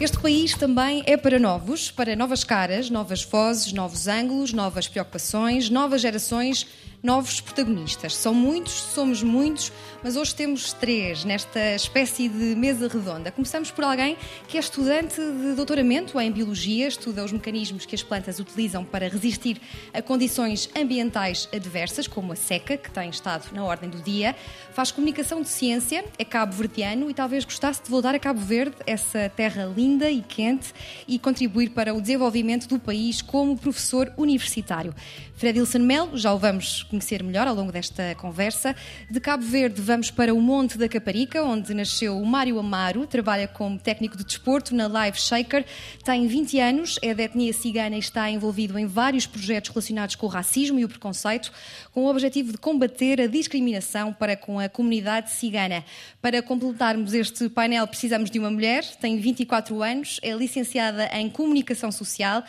Este país também é para novos, para novas caras, novas vozes, novos ângulos, novas preocupações, novas gerações novos protagonistas. São muitos, somos muitos, mas hoje temos três nesta espécie de mesa redonda. Começamos por alguém que é estudante de doutoramento em Biologia, estuda os mecanismos que as plantas utilizam para resistir a condições ambientais adversas, como a seca, que tem estado na ordem do dia, faz comunicação de ciência, é cabo-verdiano e talvez gostasse de voltar a Cabo Verde, essa terra linda e quente, e contribuir para o desenvolvimento do país como professor universitário. Fredilson Melo, já o vamos conhecer melhor ao longo desta conversa. De Cabo Verde vamos para o Monte da Caparica, onde nasceu o Mário Amaro, trabalha como técnico de desporto na Live Shaker, tem 20 anos, é da etnia cigana e está envolvido em vários projetos relacionados com o racismo e o preconceito, com o objetivo de combater a discriminação para com a comunidade cigana. Para completarmos este painel precisamos de uma mulher, tem 24 anos, é licenciada em Comunicação Social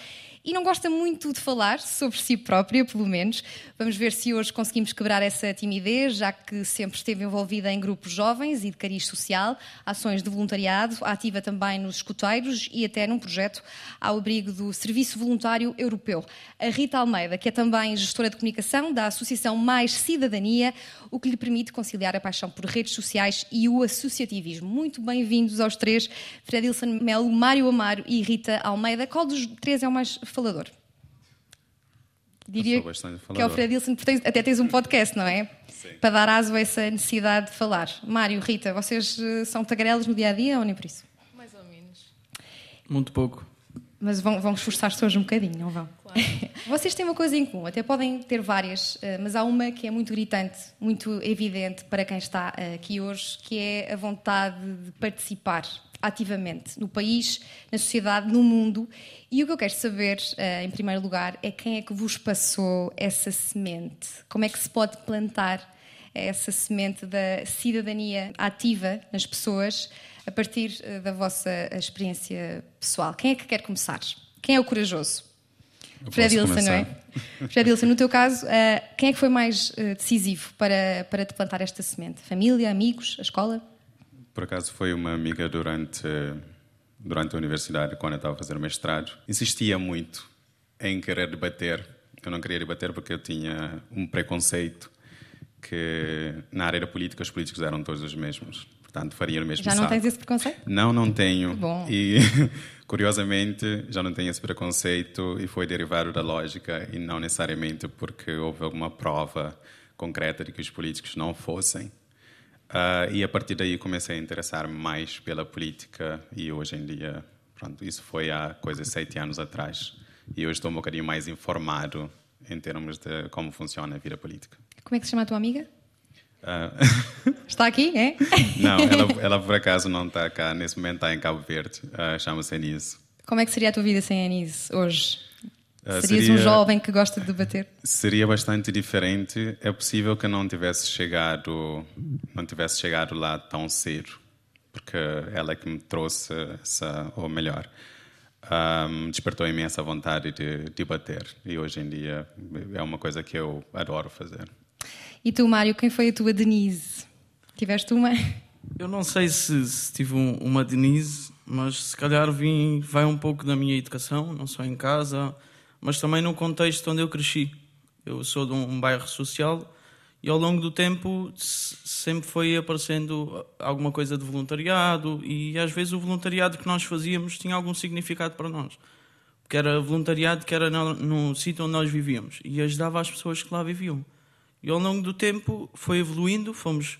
e não gosta muito de falar sobre si própria, pelo menos. Vamos ver se hoje conseguimos quebrar essa timidez, já que sempre esteve envolvida em grupos jovens e de cariz social, ações de voluntariado, ativa também nos escuteiros e até num projeto ao abrigo do Serviço Voluntário Europeu. A Rita Almeida, que é também gestora de comunicação da Associação Mais Cidadania, o que lhe permite conciliar a paixão por redes sociais e o associativismo. Muito bem-vindos aos três, Fredilson Melo, Mário Amaro e Rita Almeida. Qual dos três é o mais falador? Diria falador. que é o Fredilson, porque até tens um podcast, não é? Sim. Para dar aso a essa necessidade de falar. Mário, Rita, vocês eh, são tagarelas no dia a dia ou nem por isso? Mais ou menos. Muito pouco. Mas vão, vão esforçar-se hoje um bocadinho, não vão? Claro. Vocês têm uma coisa em comum, até podem ter várias, eh, mas há uma que é muito gritante, muito evidente para quem está eh, aqui hoje, que é a vontade de participar ativamente no país, na sociedade, no mundo. E o que eu quero saber, eh, em primeiro lugar, é quem é que vos passou essa semente? Como é que se pode plantar essa semente da cidadania ativa nas pessoas a partir eh, da vossa experiência pessoal? Quem é que quer começar? Quem é o corajoso? Eu Fred Ilson, não é? Fred Ilson, no teu caso, eh, quem é que foi mais decisivo para, para te plantar esta semente? Família, amigos, a escola? Por acaso foi uma amiga durante, durante a universidade, quando eu estava a fazer mestrado. Insistia muito em querer debater. Eu não queria debater porque eu tinha um preconceito que na área da política os políticos eram todos os mesmos. Portanto, fariam o mesmo Já não saco. tens esse preconceito? Não, não tenho. Que bom. E, curiosamente, já não tenho esse preconceito e foi derivado da lógica e não necessariamente porque houve alguma prova concreta de que os políticos não fossem. Ah, e a partir daí comecei a interessar-me mais pela política e hoje em dia, pronto, isso foi há coisa sete anos atrás. E hoje estou um bocadinho mais informado em termos de como funciona a vida política. Como é que se chama a tua amiga? Ah, Está aqui, é? não, ela, ela por acaso não está cá, nesse momento está em Cabo Verde, Ah, chama-se Anise. Como é que seria a tua vida sem Anise hoje? Ah, Serias seria- um jovem que gosta de debater? Seria bastante diferente. É possível que eu não tivesse chegado, não tivesse chegado lá tão cedo, porque ela é que me trouxe essa, ou melhor, ahm, despertou em mim essa vontade de debater. E hoje em dia é uma coisa que eu adoro fazer. E tu, Mário, quem foi a tua Denise? Tiveste uma? Eu não sei se, se tive um- uma Denise, mas se calhar vim, vai um pouco da minha educação, não só em casa, mas também no contexto onde eu cresci. Eu sou de um bairro social e ao longo do tempo se- sempre foi aparecendo alguma coisa de voluntariado e às vezes o voluntariado que nós fazíamos tinha algum significado para nós. Porque era voluntariado que era no, no sítio onde nós vivíamos e ajudava as pessoas que lá viviam. E ao longo do tempo foi evoluindo, fomos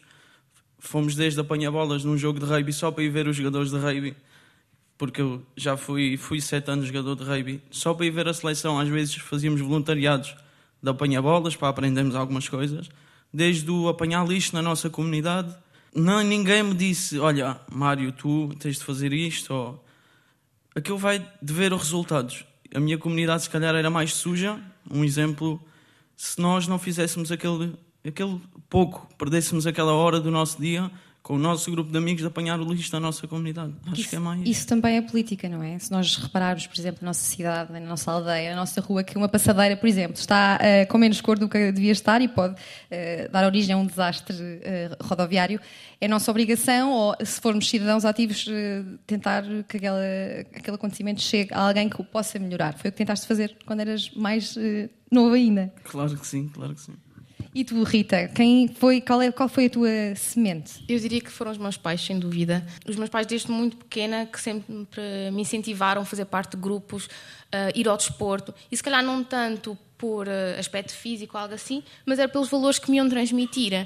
fomos desde apanha-bolas num jogo de rugby só para ir ver os jogadores de rugby, porque eu já fui, fui sete anos jogador de rugby, só para ir ver a seleção. Às vezes fazíamos voluntariados de apanha-bolas para aprendermos algumas coisas, desde o apanhar lixo na nossa comunidade. Não, ninguém me disse: Olha, Mário, tu tens de fazer isto. Ou... Aquilo vai de ver os resultados. A minha comunidade, se calhar, era mais suja. Um exemplo se nós não fizéssemos aquele, aquele pouco, perdêssemos aquela hora do nosso dia com o nosso grupo de amigos de apanhar o lixo da nossa comunidade. Acho isso, que é mais. Isso também é política, não é? Se nós repararmos, por exemplo, na nossa cidade, na nossa aldeia, na nossa rua, que uma passadeira, por exemplo, está uh, com menos cor do que devia estar e pode uh, dar origem a um desastre uh, rodoviário, é nossa obrigação, ou se formos cidadãos ativos, tentar que aquela, aquele acontecimento chegue a alguém que o possa melhorar. Foi o que tentaste fazer quando eras mais novo ainda. Claro que sim, claro que sim. E tu, Rita, quem foi, qual, é, qual foi a tua semente? Eu diria que foram os meus pais, sem dúvida. Os meus pais, desde muito pequena, que sempre me incentivaram a fazer parte de grupos, uh, ir ao desporto. E se calhar não tanto por uh, aspecto físico algo assim, mas era pelos valores que me iam transmitir.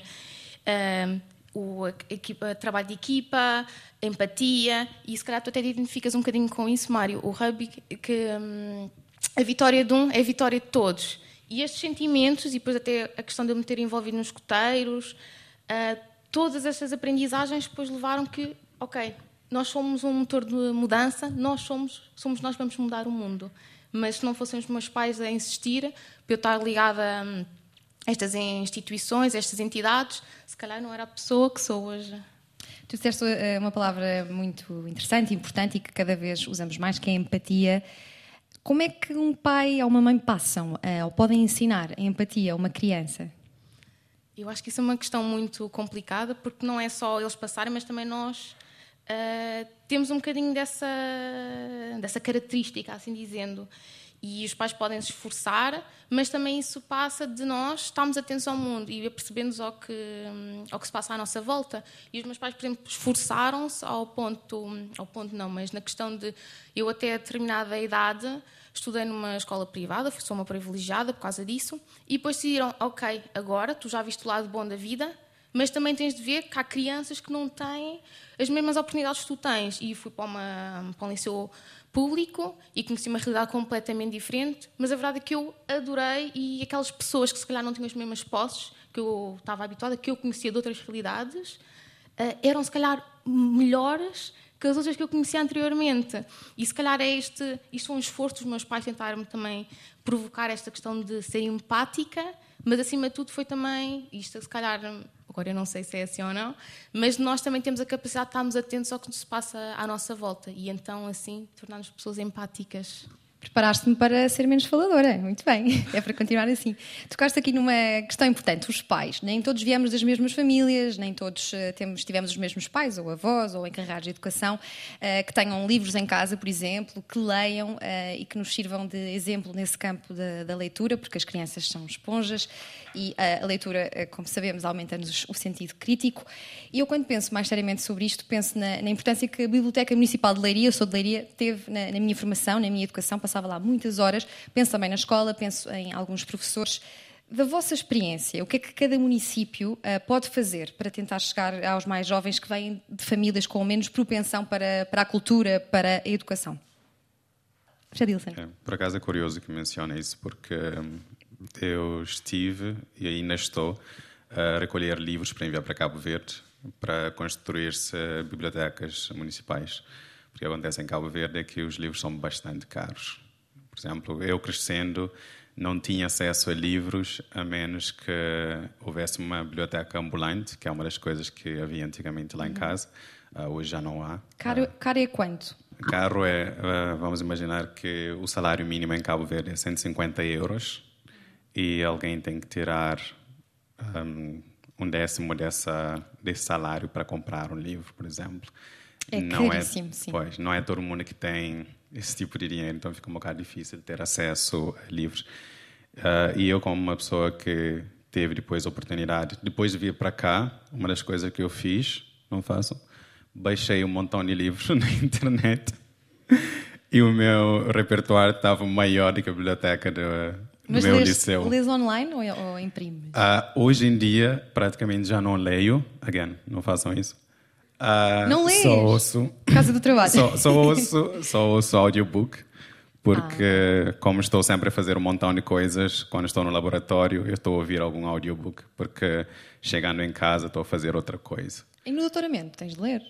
Uh, o equipa, trabalho de equipa, empatia, e se calhar tu até te identificas um bocadinho com isso, Mário. O rugby, que um, a vitória de um é a vitória de todos. E estes sentimentos, e depois até a questão de eu me ter envolvido nos escoteiros, uh, todas estas aprendizagens depois levaram que, ok, nós somos um motor de mudança, nós somos, somos nós que vamos mudar o mundo. Mas se não fossem os meus pais a insistir, para eu estar ligada a estas instituições, a estas entidades, se calhar não era a pessoa que sou hoje. Tu disseste eh, uma palavra muito interessante importante e que cada vez usamos mais, que é empatia. Como é que um pai ou uma mãe passam uh, ou podem ensinar a empatia a uma criança? Eu acho que isso é uma questão muito complicada porque não é só eles passarem, mas também nós uh, temos um bocadinho dessa, dessa característica, assim dizendo. E os pais podem se esforçar, mas também isso passa de nós estarmos atentos ao mundo e percebendo ao que, ao que se passa à nossa volta. E os meus pais, por exemplo, esforçaram-se ao ponto, ao ponto não, mas na questão de eu até determinada idade estudei numa escola privada, sou uma privilegiada por causa disso, e depois decidiram, ok, agora tu já viste o lado bom da vida, mas também tens de ver que há crianças que não têm as mesmas oportunidades que tu tens. E fui para, uma, para um liceu público e conheci uma realidade completamente diferente, mas a verdade é que eu adorei e aquelas pessoas que se calhar não tinham as mesmas posses que eu estava habituada, que eu conhecia de outras realidades, eh, eram se calhar melhores que as outras que eu conhecia anteriormente. E se calhar é este, isto foi um esforço dos meus pais tentarem também provocar esta questão de ser empática, mas acima de tudo foi também, isto se calhar agora eu não sei se é assim ou não, mas nós também temos a capacidade de estarmos atentos ao que se passa à nossa volta e então assim tornar-nos pessoas empáticas. Preparaste-me para ser menos faladora. Muito bem, é para continuar assim. Tocaste aqui numa questão importante: os pais. Nem todos viemos das mesmas famílias, nem todos uh, temos, tivemos os mesmos pais, ou avós, ou encarregados de educação, uh, que tenham livros em casa, por exemplo, que leiam uh, e que nos sirvam de exemplo nesse campo da, da, leitura, porque as crianças são esponjas e a leitura, como sabemos, aumenta-nos o sentido crítico. E eu, quando penso mais seriamente sobre isto, penso na, na importância que a Biblioteca Municipal de Leiria, eu sou de Leiria, teve na, na minha formação, na minha educação, passava lá muitas horas, penso também na escola, penso em alguns professores. Da vossa experiência, o que é que cada município uh, pode fazer para tentar chegar aos mais jovens que vêm de famílias com menos propensão para, para a cultura, para a educação? É, por acaso é curioso que mencione isso, porque hum, eu estive e ainda estou a recolher livros para enviar para Cabo Verde para construir-se bibliotecas municipais. Porque o que acontece em Cabo Verde é que os livros são bastante caros. Por exemplo, eu crescendo não tinha acesso a livros a menos que houvesse uma biblioteca ambulante, que é uma das coisas que havia antigamente lá em uhum. casa. Uh, hoje já não há. Caro, uh, caro é quanto? Caro é, uh, vamos imaginar que o salário mínimo em Cabo Verde é 150 euros e alguém tem que tirar um, um décimo dessa, desse salário para comprar um livro, por exemplo. É não é, sim. Pois, não é todo mundo que tem esse tipo de dinheiro, então fica um bocado difícil ter acesso a livros. Uh, e eu, como uma pessoa que teve depois a oportunidade, depois de vir para cá, uma das coisas que eu fiz, não façam, baixei um montão de livros na internet e o meu repertório estava maior do que a biblioteca do, Mas meu lês, liceu. lês online ou, ou imprimes? Uh, hoje em dia, praticamente já não leio. Again, não façam isso. Uh, não lês? Só ouço. Casa do trabalho. Só, só, ouço, só ouço audiobook. Porque, ah. como estou sempre a fazer um montão de coisas, quando estou no laboratório, eu estou a ouvir algum audiobook. Porque, chegando em casa, estou a fazer outra coisa. E no doutoramento, tens de ler?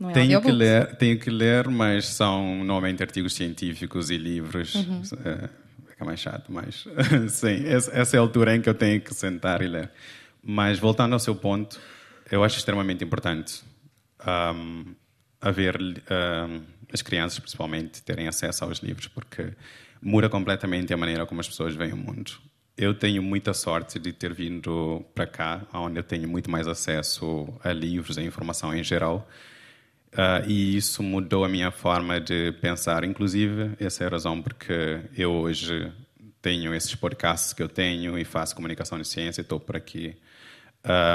É tenho que ler, tenho que ler, mas são normalmente artigos científicos e livros. Uhum. Uh, fica mais chato, mas sim, essa é a altura em que eu tenho que sentar e ler. Mas voltando ao seu ponto, eu acho extremamente importante um, haver um, as crianças, principalmente, terem acesso aos livros, porque muda completamente a maneira como as pessoas veem o mundo. Eu tenho muita sorte de ter vindo para cá, onde eu tenho muito mais acesso a livros, a informação em geral. Uh, e isso mudou a minha forma de pensar. Inclusive, essa é a razão porque eu hoje tenho esses podcasts que eu tenho e faço comunicação de ciência. Estou por aqui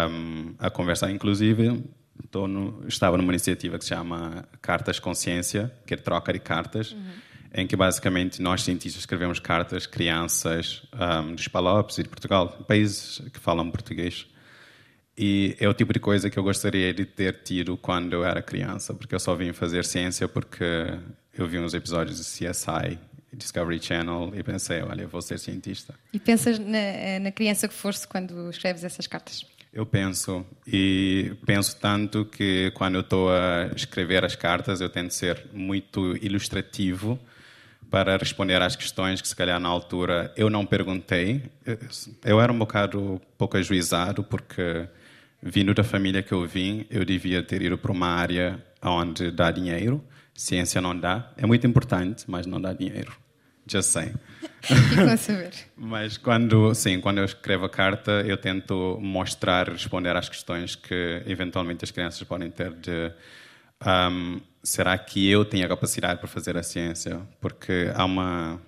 um, a conversar. Inclusive, no, estava numa iniciativa que se chama Cartas Consciência, que é troca de cartas. Uhum em que basicamente nós cientistas escrevemos cartas crianças um, dos Palopes e de Portugal, países que falam português. E é o tipo de coisa que eu gostaria de ter tido quando eu era criança, porque eu só vim fazer ciência porque eu vi uns episódios de CSI, Discovery Channel, e pensei, olha, eu vou ser cientista. E pensas na, na criança que foste quando escreves essas cartas? Eu penso, e penso tanto que quando eu estou a escrever as cartas eu tento ser muito ilustrativo para responder às questões que se calhar na altura eu não perguntei. Eu era um bocado pouco ajuizado porque vindo da família que eu vim, eu devia ter ido para uma área onde dá dinheiro. Ciência não dá. É muito importante, mas não dá dinheiro. Já sei. A saber. mas quando, sim, quando eu escrevo a carta, eu tento mostrar, responder às questões que eventualmente as crianças podem ter de um, será que eu tenho a capacidade para fazer a ciência? Porque há uma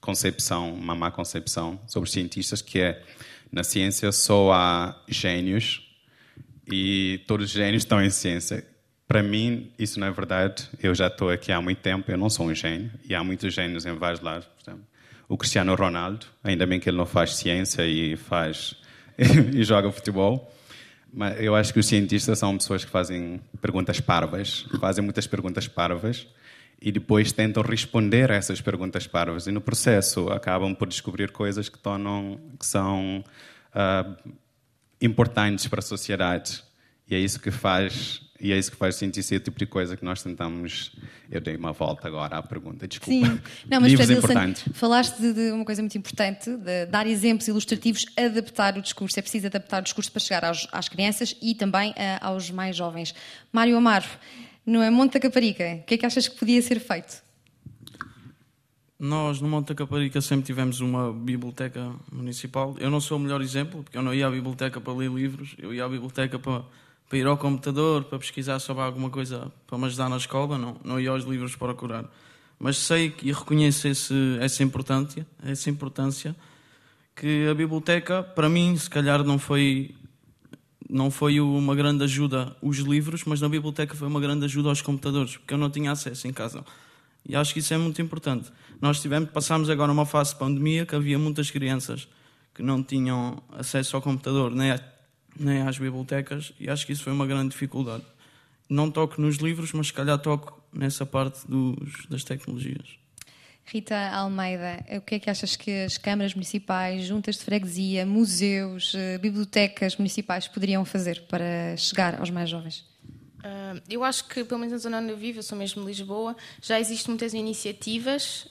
concepção, uma má concepção sobre os cientistas que é na ciência só há gênios e todos os gênios estão em ciência. Para mim, isso não é verdade. Eu já estou aqui há muito tempo, eu não sou um gênio e há muitos gênios em vários lados. o Cristiano Ronaldo, ainda bem que ele não faz ciência e faz e joga futebol. Mas eu acho que os cientistas são pessoas que fazem perguntas parvas, fazem muitas perguntas parvas e depois tentam responder a essas perguntas parvas e no processo acabam por descobrir coisas que tornam que são uh, importantes para a sociedade e é isso que faz e é isso que faz sentir ser o tipo de coisa que nós tentamos. Eu dei uma volta agora à pergunta, desculpa. Sim, não, mas Livros importantes. falaste de, uma coisa muito importante, de dar exemplos ilustrativos, adaptar o discurso. É preciso adaptar o discurso para chegar aos, às crianças e também uh, aos mais jovens. Mário Amaro, no Monte da Caparica, o que é que achas que podia ser feito? Nós, no Monte da Caparica, sempre tivemos uma biblioteca municipal. Eu não sou o melhor exemplo, porque eu não ia à biblioteca para ler livros, eu ia à biblioteca para para ir ao computador, para pesquisar sobre alguma coisa para me ajudar na escola, não, não ia aos livros para procurar. Mas sei e reconheço esse, essa, importância, essa importância que a biblioteca, para mim, se calhar não foi, não foi uma grande ajuda os livros, mas na biblioteca foi uma grande ajuda aos computadores, porque eu não tinha acesso em casa. E acho que isso é muito importante. Nós tivemos, passámos agora uma fase de pandemia que havia muitas crianças que não tinham acesso ao computador, nem nem às bibliotecas, e acho que isso foi uma grande dificuldade. Não toco nos livros, mas se calhar toco nessa parte dos, das tecnologias. Rita Almeida, o que é que achas que as câmaras municipais, juntas de freguesia, museus, eh, bibliotecas municipais poderiam fazer para chegar aos mais jovens? Uh, eu acho que, pelo menos na zona onde eu vivo, eu sou mesmo de Lisboa, já existem muitas iniciativas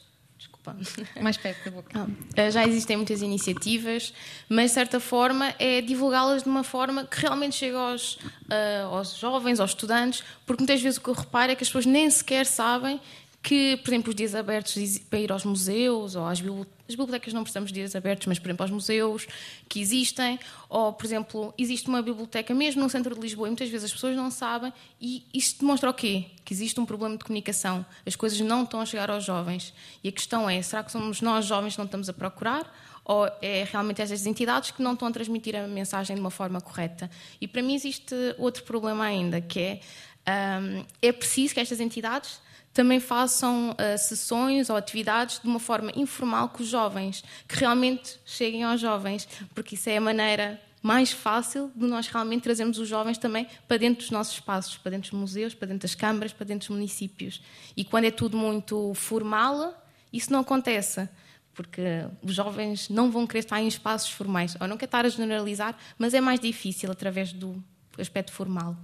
Mais perto da boca. Ah, já existem muitas iniciativas, mas de certa forma é divulgá-las de uma forma que realmente chegue aos, uh, aos jovens, aos estudantes, porque muitas vezes o que eu reparo é que as pessoas nem sequer sabem que, por exemplo, os dias abertos para ir aos museus ou às bibliotecas, as bibliotecas não precisamos de dias abertos, mas, por exemplo, aos museus que existem, ou, por exemplo, existe uma biblioteca mesmo no centro de Lisboa e muitas vezes as pessoas não sabem, e isto demonstra o quê? Que existe um problema de comunicação, as coisas não estão a chegar aos jovens. E a questão é: será que somos nós jovens que não estamos a procurar? Ou é realmente essas entidades que não estão a transmitir a mensagem de uma forma correta? E para mim existe outro problema ainda, que é. Um, é preciso que estas entidades também façam uh, sessões ou atividades de uma forma informal com os jovens, que realmente cheguem aos jovens, porque isso é a maneira mais fácil de nós realmente trazermos os jovens também para dentro dos nossos espaços, para dentro dos museus, para dentro das câmaras, para dentro dos municípios. E quando é tudo muito formal, isso não acontece, porque os jovens não vão querer estar em espaços formais. Ou não quero estar a generalizar, mas é mais difícil através do aspecto formal.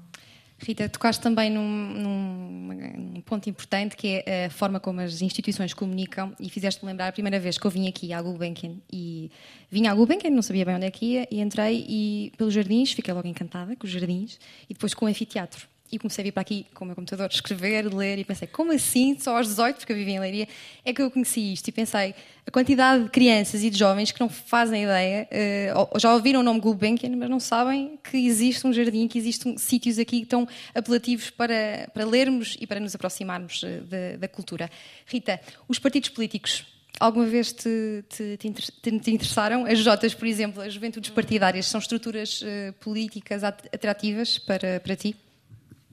Rita, tocaste também num, num, num, ponto importante que é a forma como as instituições comunicam e fizeste-me lembrar a primeira vez que eu vim aqui à Gulbenkian. E vim à Gulbenkian, não sabia bem onde é que ia e entrei e pelos jardins, fiquei logo encantada com os jardins e depois com o anfiteatro e comecei a vir para aqui com o meu computador, escrever, ler e pensei, como assim, só aos 18, porque eu vivia em Leiria, é que eu conheci isto e pensei, a quantidade de crianças e de jovens que não fazem ideia, uh, já ouviram o nome Gulbenkian, mas não sabem que existe um jardim, que existem sítios aqui tão apelativos para, para lermos e para nos aproximarmos uh, da, da, cultura. Rita, os partidos políticos alguma vez te, te, te, te, interessaram? As Jotas, por exemplo, as juventudes partidárias, são estruturas uh, políticas atrativas para, para ti?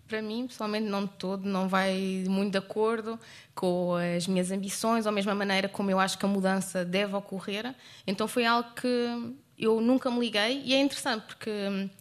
Para mim, pessoalmente, não de todo, não vai muito de acordo com as minhas ambições, ou a mesma maneira como eu acho que a mudança deve ocorrer. Então foi algo que eu nunca me liguei e é interessante porque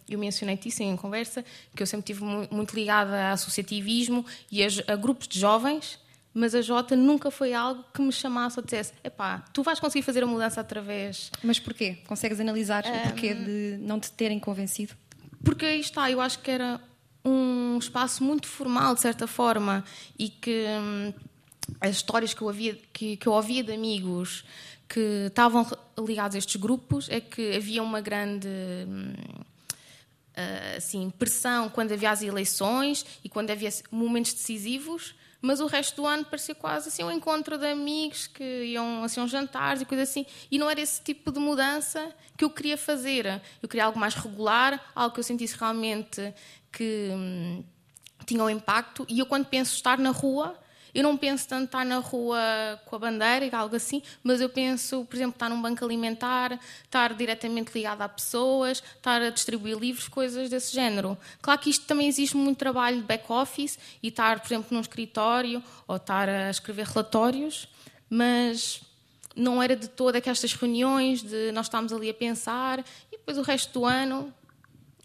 eu mencionei isso em conversa, que eu sempre estive muito ligada a associativismo e a, a grupos de jovens, mas a Jota nunca foi algo que me chamasse ou dissesse: epá, tu vais conseguir fazer a mudança através. Mas porquê? Consegues analisar um... o porquê de não te terem convencido? Porque aí está, eu acho que era um espaço muito formal, de certa forma, e que hum, as histórias que eu, havia, que, que eu ouvia de amigos que estavam ligados a estes grupos é que havia uma grande hum, ah, assim, pressão quando havia as eleições e quando havia momentos decisivos, mas o resto do ano parecia quase assim um encontro de amigos que iam assim uns jantares e coisas assim, e não era esse tipo de mudança que eu queria fazer. Eu queria algo mais regular, algo que eu sentisse realmente que hum, tinham impacto. E eu, quando penso estar na rua, eu não penso tanto estar na rua com a bandeira e algo assim, mas eu penso, por exemplo, estar num banco alimentar, estar diretamente ligado a pessoas, estar a distribuir livros, coisas desse género. Claro que isto também existe muito trabalho de back-office e estar, por exemplo, num escritório ou estar a escrever relatórios, mas não era de toda aquelas reuniões de nós estamos ali a pensar e depois o resto do ano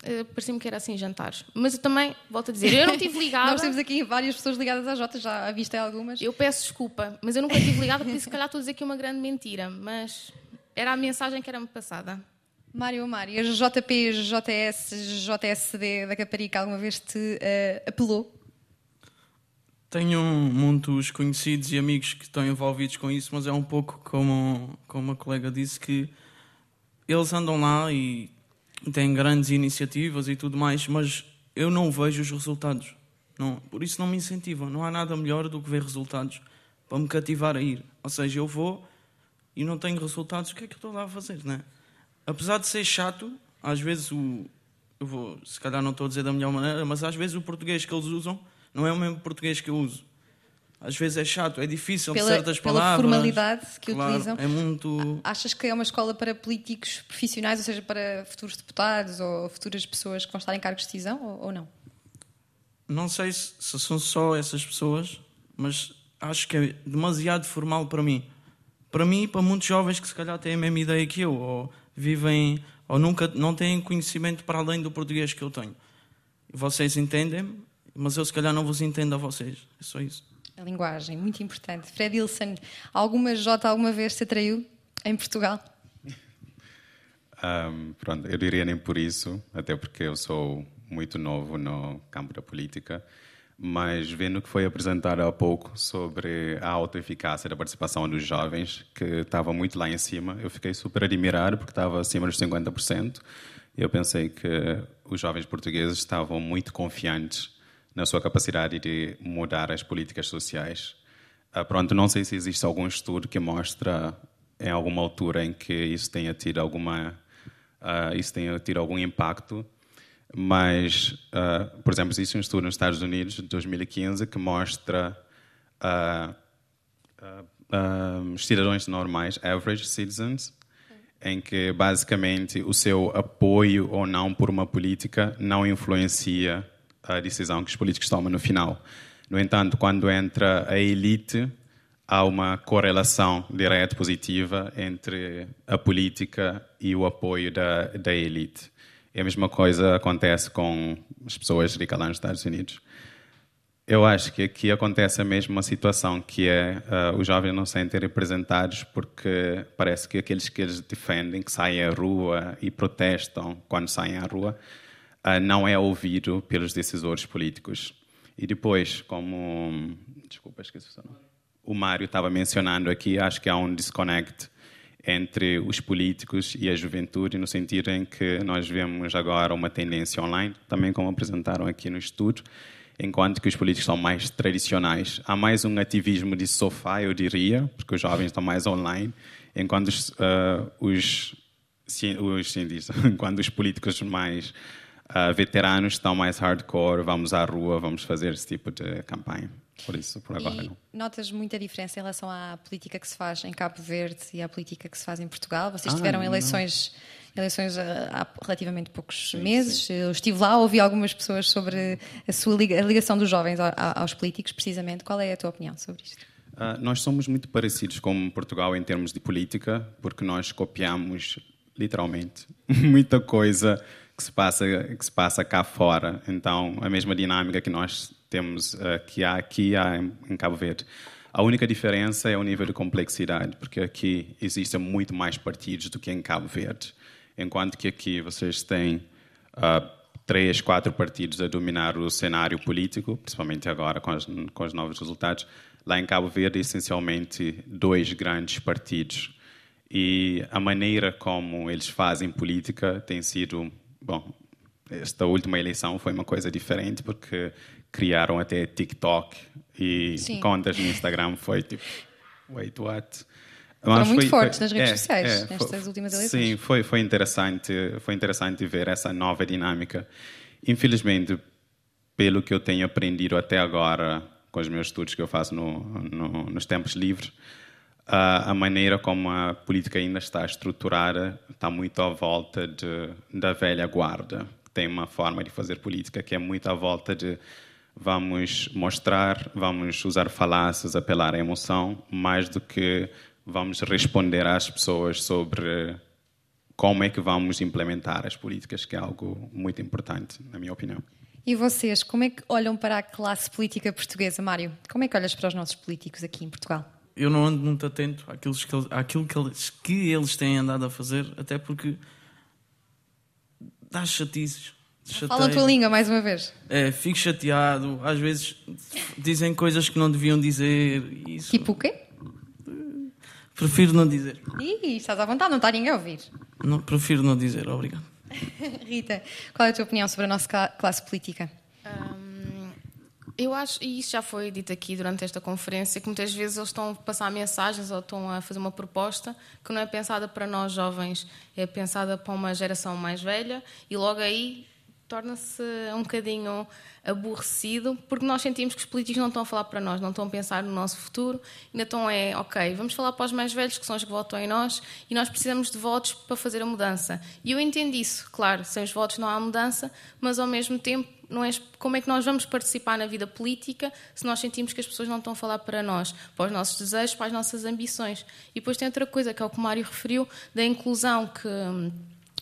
Uh, Parecia-me que era assim jantares. Mas eu também, volto a dizer, eu não estive ligada. Nós temos aqui várias pessoas ligadas à Jota, já viste algumas. Eu peço desculpa, mas eu nunca estive ligada, por isso, se calhar, estou a dizer aqui uma grande mentira. Mas era a mensagem que era-me passada. Mário Mário, a JP, JS, JSD da Caparica alguma vez te uh, apelou? Tenho muitos conhecidos e amigos que estão envolvidos com isso, mas é um pouco como, como a colega disse, que eles andam lá e tem grandes iniciativas e tudo mais, mas eu não vejo os resultados. Não, por isso não me incentivam. Não há nada melhor do que ver resultados para me cativar a ir. Ou seja, eu vou e não tenho resultados, o que é que eu estou lá a fazer, né? Apesar de ser chato, às vezes o eu vou, se calhar não estou a dizer da melhor maneira, mas às vezes o português que eles usam não é o mesmo português que eu uso às vezes é chato, é difícil pela, certas palavras. Pela formalidade que claro, utilizam. É muito. Achas que é uma escola para políticos profissionais, ou seja, para futuros deputados ou futuras pessoas que vão estar em cargos de decisão ou, ou não? Não sei se, se, são só essas pessoas, mas acho que é demasiado formal para mim. Para mim e para muitos jovens que se calhar têm a mesma ideia que eu, ou vivem, ou nunca não têm conhecimento para além do português que eu tenho. Vocês entendem, mas eu se calhar não vos entendo a vocês. É só isso. A linguagem, muito importante. Fred Ilson, alguma J alguma vez se atraiu em Portugal? Um, pronto, eu diria nem por isso, até porque eu sou muito novo no campo da política, mas vendo o que foi apresentado há pouco sobre a autoeficácia da participação dos jovens, que estava muito lá em cima, eu fiquei super admirado porque estava acima dos 50%. Eu pensei que os jovens portugueses estavam muito confiantes na sua capacidade de mudar as políticas sociais. Uh, pronto, não sei se existe algum estudo que mostra em alguma altura em que isso tenha tido alguma uh, isso tenha tido algum impacto, mas, uh, por exemplo, existe um estudo nos Estados Unidos de 2015 que mostra os cidadãos normais, average citizens, em que basicamente o seu apoio ou não por uma política não influencia a decisão que os políticos tomam no final. No entanto, quando entra a elite, há uma correlação direta positiva entre a política e o apoio da, da elite. E a mesma coisa acontece com as pessoas ricas lá nos Estados Unidos. Eu acho que aqui acontece a mesma situação, que é uh, os jovens não se sentem representados porque parece que aqueles que eles defendem, que saem à rua e protestam quando saem à rua, não é ouvido pelos decisores políticos. E depois, como. Desculpa, esqueci o seu nome. O Mário estava mencionando aqui, acho que há um disconnect entre os políticos e a juventude, no sentido em que nós vemos agora uma tendência online, também como apresentaram aqui no estudo, enquanto que os políticos são mais tradicionais. Há mais um ativismo de sofá, eu diria, porque os jovens estão mais online, enquanto os, uh, os, os cientistas, enquanto os políticos mais uh, veteranos estão mais hardcore, vamos à rua, vamos fazer esse tipo de campanha. Por isso, por agora e não. Notas muita diferença em relação à política que se faz em Cabo Verde e à política que se faz em Portugal? Vocês ah, tiveram eleições, eleições ah, há relativamente poucos sim, meses. Sim. Eu estive lá, ouvi algumas pessoas sobre a sua a ligação dos jovens aos políticos, precisamente. Qual é a tua opinião sobre isto? Uh, nós somos muito parecidos com Portugal em termos de política, porque nós copiamos literalmente muita coisa que se passa que se passa cá fora. Então, a mesma dinâmica que nós temos uh, que há aqui há em Cabo Verde. A única diferença é o nível de complexidade, porque aqui existem muito mais partidos do que em Cabo Verde, enquanto que aqui vocês têm uh, três, quatro partidos a dominar o cenário político, principalmente agora com, com os novos resultados. Lá em Cabo Verde, essencialmente dois grandes partidos. E a maneira como eles fazem política tem sido bom, esta última eleição foi uma coisa diferente porque criaram até TikTok e Sim. contas no Instagram foi tipo, wait, what? Foram Mas muito foi, fortes nas redes é, sociais é, nestas foi, últimas eleições. Sim, foi, foi, interessante, foi interessante ver essa nova dinâmica. Infelizmente, pelo que eu tenho aprendido até agora com os meus estudos que eu faço no, no, nos tempos livres, a, maneira como a política ainda está estruturada está muito à volta de, da velha guarda. Tem uma forma de fazer política que é muito à volta de vamos mostrar, vamos usar falácias, apelar à emoção, mais do que vamos responder às pessoas sobre como é que vamos implementar as políticas, que é algo muito importante, na minha opinião. E vocês, como é que olham para a classe política portuguesa, Mário? Como é que olhas para os nossos políticos aqui em Portugal? Eu não ando muito atento àquilo que, eles, àquilo que, eles, que eles têm andado a fazer, até porque dá chatices. Fala a tua língua mais uma vez. É, fico chateado. Às vezes dizem coisas que não deviam dizer. Isso... Tipo o quê? Prefiro não dizer. Ih, estás à vontade, não está ninguém a ouvir. Não, prefiro não dizer, obrigado. Rita, qual é a tua opinião sobre a nossa classe política? Eu acho, e isso já foi dito aqui durante esta conferência, que muitas vezes eles estão a passar mensagens ou estão a fazer uma proposta que não é pensada para nós jovens, é pensada para uma geração mais velha e logo aí torna-se um bocadinho aborrecido porque nós sentimos que os políticos não estão a falar para nós, não estão a pensar no nosso futuro, ainda estão é, ok, vamos falar para os mais velhos que são os que votam em nós e nós precisamos de votos para fazer a mudança. E eu entendo isso, claro, sem os votos não há mudança, mas ao mesmo tempo não é como é que nós vamos participar na vida política se nós sentimos que as pessoas não estão a falar para nós, para os nossos desejos, para as nossas ambições. E depois tem outra coisa, que é o que o Mário referiu, da inclusão, que hum,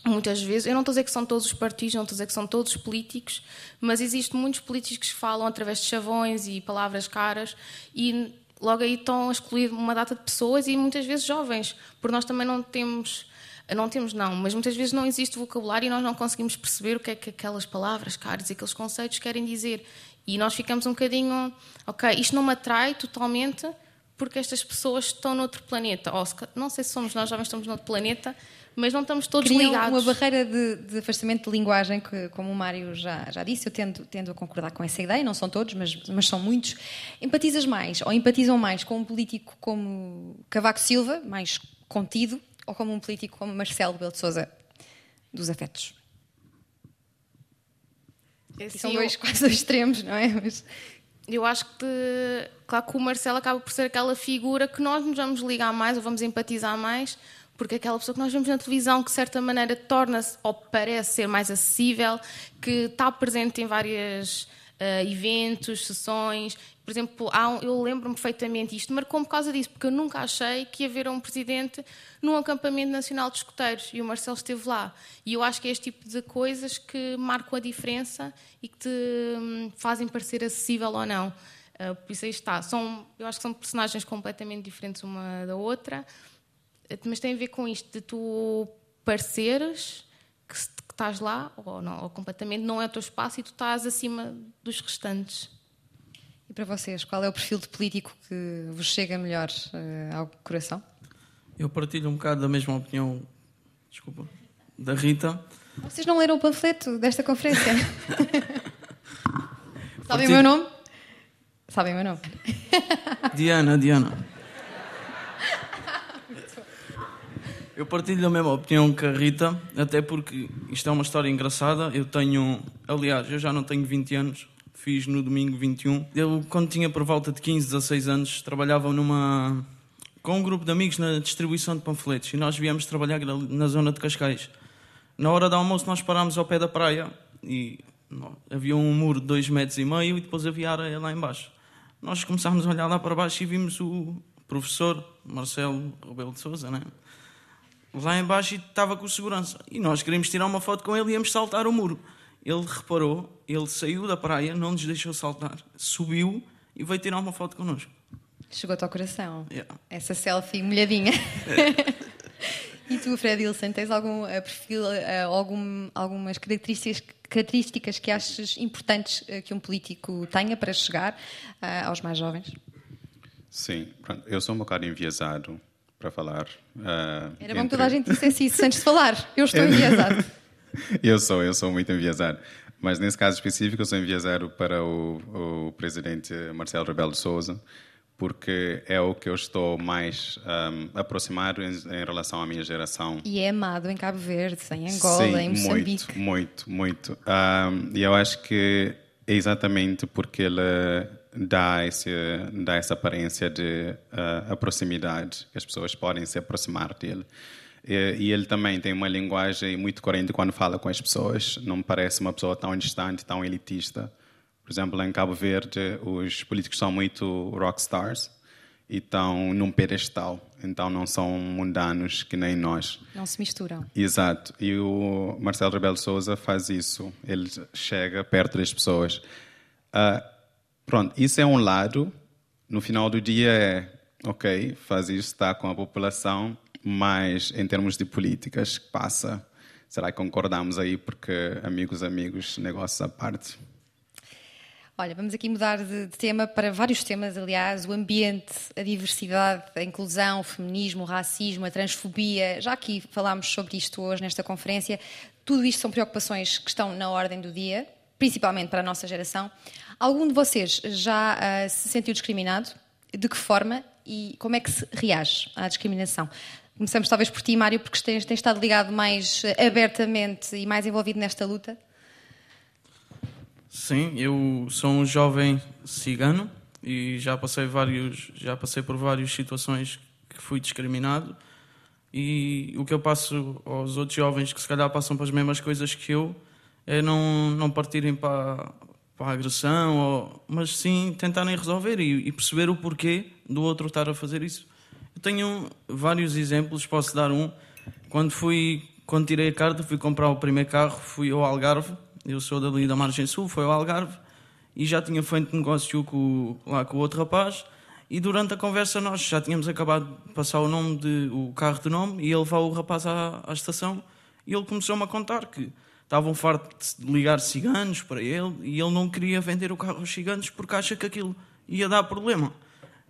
muitas vezes, eu não estou a dizer que são todos os partidos, não estou a dizer que são todos os políticos, mas existem muitos políticos que falam através de chavões e palavras caras e logo aí estão a excluir uma data de pessoas e muitas vezes jovens, porque nós também não temos não temos, não, mas muitas vezes não existe vocabulário e nós não conseguimos perceber o que é que aquelas palavras caras e aqueles conceitos querem dizer. E nós ficamos um bocadinho, ok, isto não me atrai totalmente porque estas pessoas estão noutro planeta. Não sei se somos nós jovens estamos noutro planeta, mas não estamos todos Criam ligados. uma barreira de, de, afastamento de linguagem que, como o Mário já, já disse, eu tendo, tendo a concordar com essa ideia, não são todos, mas, mas são muitos. Empatizas mais, ou empatizam mais com um político como Cavaco Silva, mais contido, ou como um político como Marcelo Belo de Souza, dos afetos? É assim, são dois eu... quase dois extremos, não é? Mas... Eu acho que, claro que o Marcelo acaba por ser aquela figura que nós nos vamos ligar mais ou vamos empatizar mais, porque aquela pessoa que nós vemos na televisão que, de certa maneira, torna-se ou parece ser mais acessível, que está presente em vários uh, eventos, sessões, por exemplo, um, eu lembro-me perfeitamente isto, marcou-me por causa disso, porque eu nunca achei que ia haver um presidente num acampamento nacional de escoteiros e o Marcelo esteve lá. E eu acho que é este tipo de coisas que marcam a diferença e que te hum, fazem parecer acessível ou não. Uh, por isso aí está. São, eu acho que são personagens completamente diferentes uma da outra, mas tem a ver com isto de tu pareceres que, que estás lá, ou, não, ou completamente não é o teu espaço e tu estás acima dos restantes. E para vocês, qual é o perfil de político que vos chega melhor uh, ao coração? Eu partilho um bocado da mesma opinião, desculpa, da Rita. Vocês não leram o panfleto desta conferência? Sabem o meu nome? Sabem o meu nome? Diana, Diana. Eu partilho da mesma opinião que a Rita, até porque isto é uma história engraçada. Eu tenho, aliás, eu já não tenho 20 anos, fiz no domingo 21. Eu, quando tinha por volta de 15, 16 anos, trabalhava numa com um grupo de amigos na distribuição de panfletos e nós viemos trabalhar na zona de Cascais. Na hora do almoço nós parámos ao pé da praia e havia um muro de dois metros e meio e depois havia areia lá embaixo. Nós começámos a olhar lá para baixo e vimos o professor Marcelo Rebelo de Sousa, né? Lá embaixo e estava com segurança. E nós queríamos tirar uma foto com ele e íamos saltar o muro. Ele reparou, ele saiu da praia, não nos deixou saltar, subiu e veio tirar uma foto connosco. Chegou-te ao coração. Yeah. Essa selfie molhadinha. e tu, Fred Wilson, tens algum uh, perfil, uh, algum, algumas características, características que achas importantes uh, que um político tenha para chegar aos mais jovens? Sim, pronto. eu sou um bocado enviesado para falar. Era entre... bom que toda a gente dissesse isso antes de falar. Eu estou enviesado. eu sou, eu sou muito enviesado. Mas nesse caso específico, eu sou enviesado para o, o presidente Marcelo Rebelo de Souza porque é o que eu estou mais um, aproximado em, em, relação à minha geração. E é amado em Cabo Verde, em Angola, Sim, em Moçambique. Muito, muito, muito. Um, e eu acho que é exatamente porque ele dá, esse, dá essa aparência de uh, a proximidade, que as pessoas podem se aproximar dele. E, e, ele também tem uma linguagem muito coerente quando fala com as pessoas. Não me parece uma pessoa tão distante, tão elitista. Por exemplo, em Cabo Verde, os políticos são muito rockstars e estão num pedestal, então não são mundanos que nem nós. Não se misturam. Exato. E o Marcelo Rebelo Souza faz isso. Ele chega perto das pessoas. Uh, pronto, isso é um lado. No final do dia é, ok, faz isso, está com a população, mas em termos de políticas, passa. Será que concordamos aí? Porque amigos, amigos, negócios à parte. Olha, vamos aqui mudar de, de, tema para vários temas, aliás, o ambiente, a diversidade, a inclusão, o feminismo, o racismo, a transfobia. Já aqui falámos sobre isto hoje nesta conferência. Tudo isto são preocupações que estão na ordem do dia, principalmente para a nossa geração. Algum de vocês já uh, se sentiu discriminado? De que forma e como é que se reage à discriminação? Começamos talvez por ti, Mário, porque tens, tens estado ligado mais abertamente e mais envolvido nesta luta. Sim, eu sou um jovem cigano e já passei vários, já passei por várias situações que fui discriminado e o que eu passo aos outros jovens que se calhar passam pelas mesmas coisas que eu é não não partirem para, para a agressão, ou, mas sim tentarem resolver e, e perceber o porquê do outro estar a fazer isso. Eu tenho vários exemplos, posso dar um. Quando fui, quando tirei a carta, fui comprar o primeiro carro, fui ao Algarve eu sou dali da Margem Sul, foi ao Algarve, e já tinha feito negócio com, lá com o outro rapaz. E durante a conversa nós já tínhamos acabado de passar o nome de o carro de nome e ele levou o rapaz à, à estação e ele começou-me a contar que estavam fartos de ligar ciganos para ele e ele não queria vender o carro aos ciganos porque acha que aquilo ia dar problema.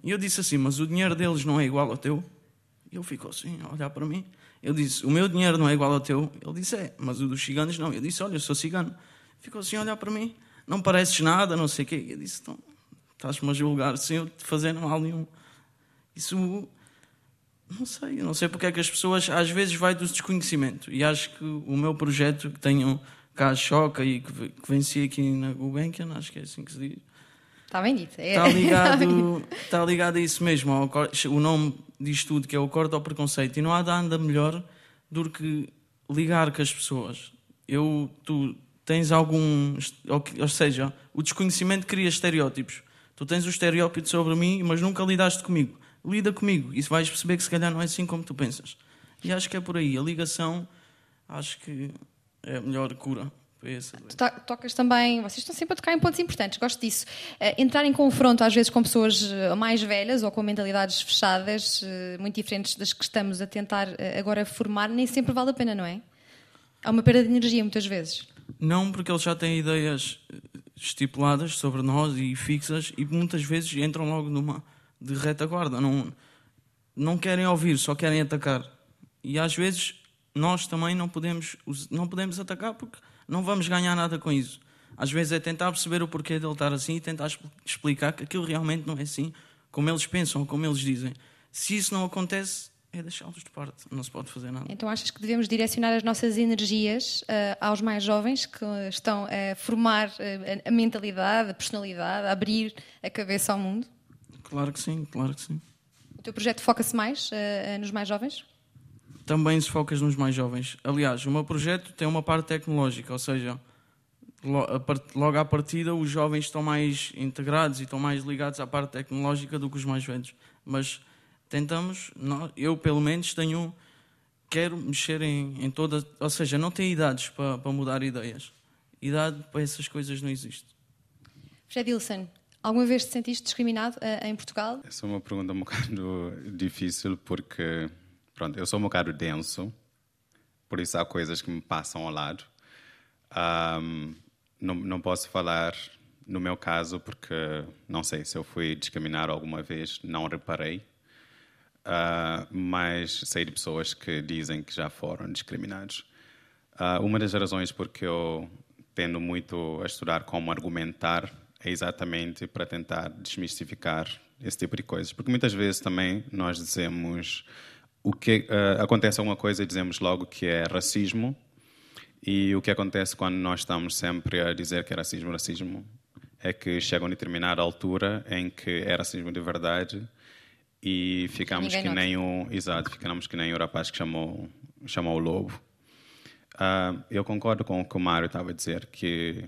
E eu disse assim: Mas o dinheiro deles não é igual ao teu? E ele ficou assim, a olhar para mim. Eu disse: O meu dinheiro não é igual ao teu? Ele disse: É, mas o dos ciganos não. Eu disse: Olha, eu sou cigano. Ficou assim a olhar para mim: Não pareces nada, não sei o quê. Eu disse: Então, estás-me a julgar sem eu te fazer mal nenhum. Isso. Não sei, não sei porque é que as pessoas às vezes vai do desconhecimento. E acho que o meu projeto, que tenho cá a Choca e que, que venci aqui na Gulbenkian, acho que é assim que se diz. Está bem dito. É. Está ligado, está ligado a isso mesmo. o nome diz tudo, que é o corte ao preconceito. E não há nada melhor do que ligar com as pessoas. Eu, tu tens algum. Ou seja, o desconhecimento cria estereótipos. Tu tens o estereótipo sobre mim, mas nunca lidaste comigo. Lida comigo e vais perceber que se calhar não é assim como tu pensas. E acho que é por aí. A ligação, acho que é a melhor cura. Tu tocas também, vocês estão sempre a tocar em pontos importantes, gosto disso. Uh, entrar em confronto às vezes com pessoas eh, mais velhas ou com mentalidades fechadas, uh, muito diferentes das que estamos a tentar uh, agora formar, nem sempre vale a pena, não é? Há uma perda de energia muitas vezes. Não, porque eles já têm ideias eh, estipuladas sobre nós e fixas e muitas vezes entram logo numa de retaguarda. Não, não querem ouvir, só querem atacar. E às vezes nós também não podemos, não podemos atacar porque não vamos ganhar nada com isso. Às vezes é tentar perceber o porquê dele estar assim e tentar explicar que aquilo realmente não é assim como eles pensam, como eles dizem. Se isso não acontece, é deixá-los de parte, não se pode fazer nada. Então achas que devemos direcionar as nossas energias uh, aos mais jovens que estão a formar uh, a mentalidade, a personalidade, a abrir a cabeça ao mundo? Claro que sim, claro que sim. O teu projeto foca-se mais uh, nos mais jovens? Também se foca nos mais jovens. Aliás, o meu projeto tem uma parte tecnológica, ou seja, logo à partida os jovens estão mais integrados e estão mais ligados à parte tecnológica do que os mais velhos. Mas tentamos, eu pelo menos tenho, quero mexer em, em todas, ou seja, não tenho idades para, para mudar ideias. Idade para essas coisas não existe. Fred Wilson, alguma vez te sentiste discriminado uh, em Portugal? Essa é uma pergunta um bocado difícil porque, pronto, eu sou um bocado denso, por isso há coisas que me passam ao lado. Um, não, não posso falar no meu caso porque não sei se eu fui discriminado alguma vez, não reparei. Uh, mas sei de pessoas que dizem que já foram discriminados. Uh, uma das razões porque eu tendo muito a estudar como argumentar é exatamente para tentar desmistificar esse tipo de coisas, porque muitas vezes também nós dizemos o que uh, acontece alguma coisa e dizemos logo que é racismo. E o que acontece quando nós estamos sempre a dizer que é racismo, racismo é que chega a uma determinada altura em que é racismo de verdade e ficamos que nem o exato ficamos que nem o rapaz que chamou chamou o lobo. Uh, eu concordo com o que o Mário estava a dizer que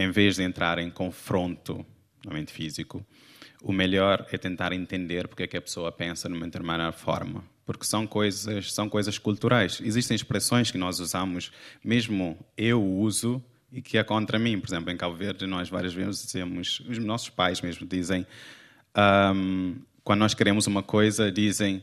em vez de entrar em confronto no mente físico o melhor é tentar entender porque é que a pessoa pensa de uma determinada forma porque são coisas são coisas culturais existem expressões que nós usamos mesmo eu uso e que é contra mim por exemplo em Cabo Verde nós várias vezes dizemos os nossos pais mesmo dizem um, quando nós queremos uma coisa, dizem: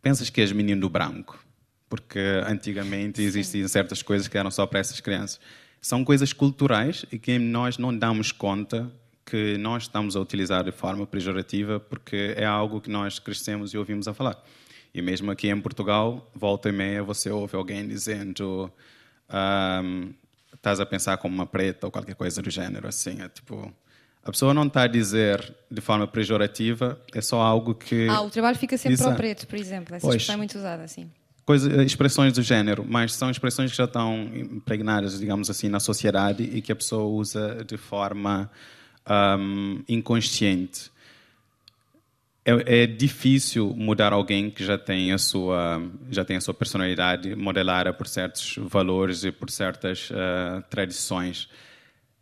pensas que és menino do branco? Porque antigamente existiam certas coisas que eram só para essas crianças. São coisas culturais e que nós não damos conta que nós estamos a utilizar de forma pejorativa porque é algo que nós crescemos e ouvimos a falar. E mesmo aqui em Portugal, volta e meia, você ouve alguém dizendo um, estás a pensar como uma preta ou qualquer coisa do gênero, assim, é tipo a pessoa não está a dizer de forma pejorativa, é só algo que. Ah, o trabalho fica sempre para o preto, por exemplo. Essa pois, expressão é muito usada assim. Coisa, expressões do género, mas são expressões que já estão impregnadas, digamos assim, na sociedade e que a pessoa usa de forma um, inconsciente. É, é, difícil mudar alguém que já tem a sua já tem a sua personalidade modelada por certos valores e por certas uh, tradições.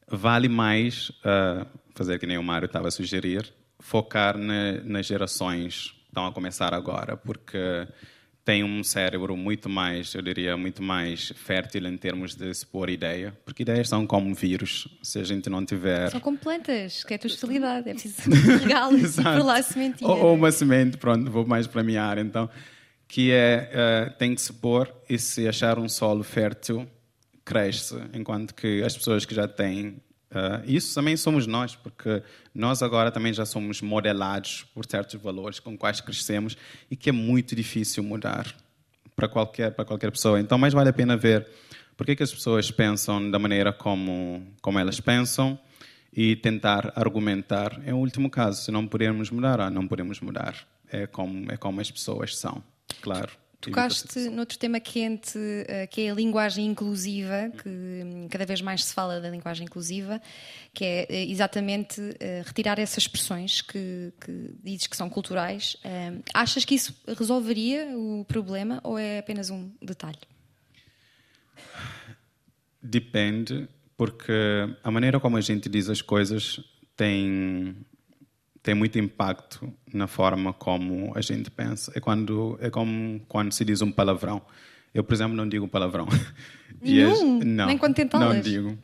Vale mais uh, fazer que nem o Mário estava a sugerir, focar na, nas gerações que estão a começar agora, porque tem um cérebro muito mais, eu diria, muito mais fértil em termos de expor ideia, porque ideias são como vírus, se a gente não tiver... São como plantas, que é a tua especialidade, é preciso regá-las e por lá a sementinha. Ou, ou, uma semente, pronto, vou mais para a minha área, então, que é, uh, tem que se pôr e se achar um solo fértil, cresce, enquanto que as pessoas que já têm Uh, isso também somos nós, porque nós agora também já somos modelados por certos valores com quais crescemos e que é muito difícil mudar para qualquer para qualquer pessoa. Então, mais vale a pena ver por que, as pessoas pensam da maneira como como elas pensam e tentar argumentar. É o último caso. Se não pudermos mudar, ah, não podemos mudar. É como é como as pessoas são, claro. Tocaste noutro tema quente, eh, que é a linguagem inclusiva, que cada vez mais se fala da linguagem inclusiva, que é eh, exatamente eh, retirar essas expressões que, que dizes que são culturais. Achas que isso resolveria o problema ou é apenas um detalhe? Depende, porque a maneira como a gente diz as coisas tem tem muito impacto na forma como a gente pensa. É quando é como quando se diz um palavrão. Eu, por exemplo, não digo palavrão. Nenhum? não, nem quando tentá-las? Não digo.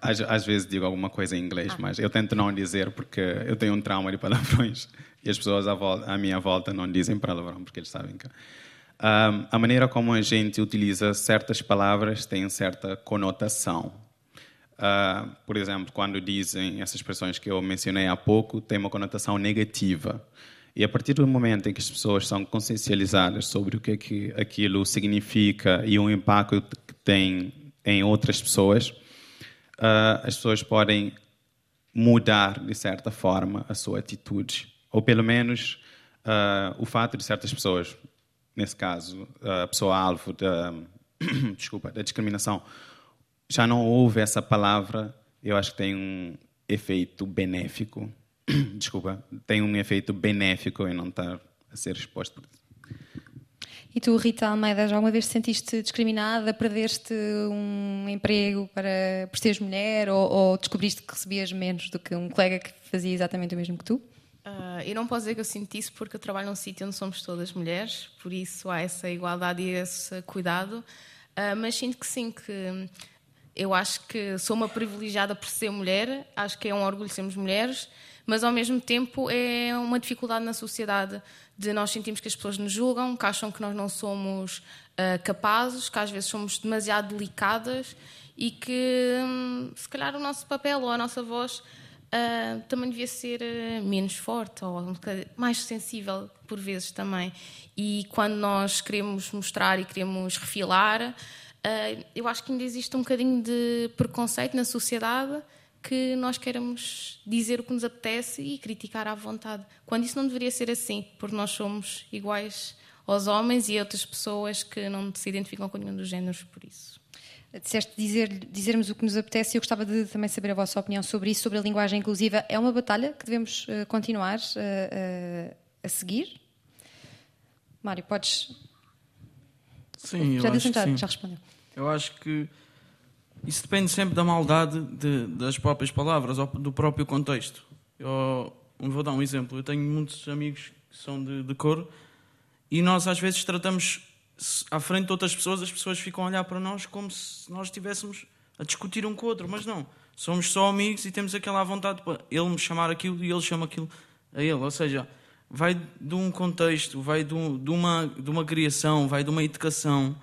Às, às, vezes digo alguma coisa em inglês, ah. mas eu tento não dizer porque eu tenho um trauma de palavrões e as pessoas à, volta, à minha volta não dizem palavrão porque eles sabem que... Um, a maneira como a gente utiliza certas palavras tem certa conotação. Uh, por exemplo, quando dizem essas expressões que eu mencionei há pouco, tem uma conotação negativa. E a partir do momento em que as pessoas são consciencializadas sobre o que, é que aquilo significa e o impacto que tem em outras pessoas, uh, as pessoas podem mudar, de certa forma, a sua atitude. Ou pelo menos uh, o fato de certas pessoas, nesse caso, a pessoa-alvo da, desculpa, da discriminação, já não ouve essa palavra, eu acho que tem um efeito benéfico. Desculpa, tem um efeito benéfico em não estar a ser exposto por isso. E tu, Rita Almeida, já alguma vez te sentiste discriminada? Perdeste um emprego para, por seres mulher ou, ou, descobriste que recebias menos do que um colega que fazia exatamente o mesmo que tu? Uh, eu não posso dizer que eu sinto isso porque eu trabalho num sítio onde somos todas mulheres, por isso há essa igualdade e esse cuidado. Uh, mas sinto que sim, que eu acho que sou uma privilegiada por ser mulher, acho que é um orgulho sermos mulheres, mas ao mesmo tempo é uma dificuldade na sociedade de nós sentirmos que as pessoas nos julgam, que acham que nós não somos uh, capazes, que às vezes somos demasiado delicadas e que hum, se calhar o nosso papel ou a nossa voz uh, também devia ser uh, menos forte ou um mais sensível por vezes também. E quando nós queremos mostrar e queremos refilar, eu acho que ainda existe um bocadinho de preconceito na sociedade que nós queremos dizer o que nos apetece e criticar à vontade. Quando isso não deveria ser assim, porque nós somos iguais aos homens e outras pessoas que não se identificam com nenhum dos géneros por isso. Disseste dizer, dizermos o que nos apetece e eu gostava de também saber a vossa opinião sobre isso, sobre a linguagem inclusiva. É uma batalha que devemos uh, continuar uh, uh, a seguir? Mário, podes. Sim, já eu acho já, que sim. já respondeu. Eu acho que isso depende sempre da maldade de, das próprias palavras ou do próprio contexto. Eu vou dar um exemplo. Eu tenho muitos amigos que são de, de cor e nós às vezes tratamos à frente de outras pessoas, as pessoas ficam a olhar para nós como se nós estivéssemos a discutir um com o outro, mas não. Somos só amigos e temos aquela vontade para ele me chamar aquilo e ele chama aquilo a ele. Ou seja, vai de um contexto, vai de, um, de, uma, de uma criação, vai de uma educação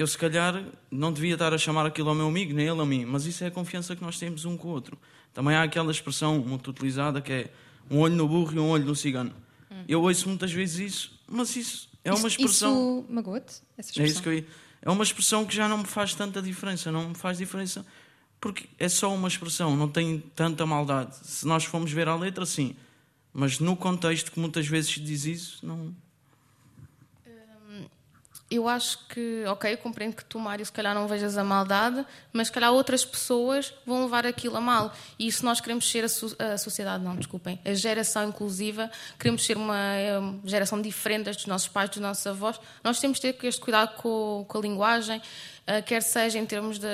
eu se calhar não devia estar a chamar aquilo ao meu amigo, nem ele a mim, mas isso é a confiança que nós temos um com o outro. Também há aquela expressão muito utilizada que é um olho no burro e um olho no cigano. Hum. Eu ouço muitas vezes isso, mas isso é uma expressão. Isso magoa-te? É isso que eu É uma expressão que já não me faz tanta diferença, não me faz diferença porque é só uma expressão, não tem tanta maldade. Se nós formos ver a letra, sim, mas no contexto que muitas vezes diz isso, não eu acho que, ok, eu compreendo que tu, Mário, se calhar não vejas a maldade, mas se calhar outras pessoas vão levar aquilo a mal. E se nós queremos ser a, so a sociedade, não, desculpem, a geração inclusiva, queremos ser uma geração diferente dos nossos pais, dos nossos avós, nós temos que ter este cuidado com, com a linguagem, uh, quer seja em termos da,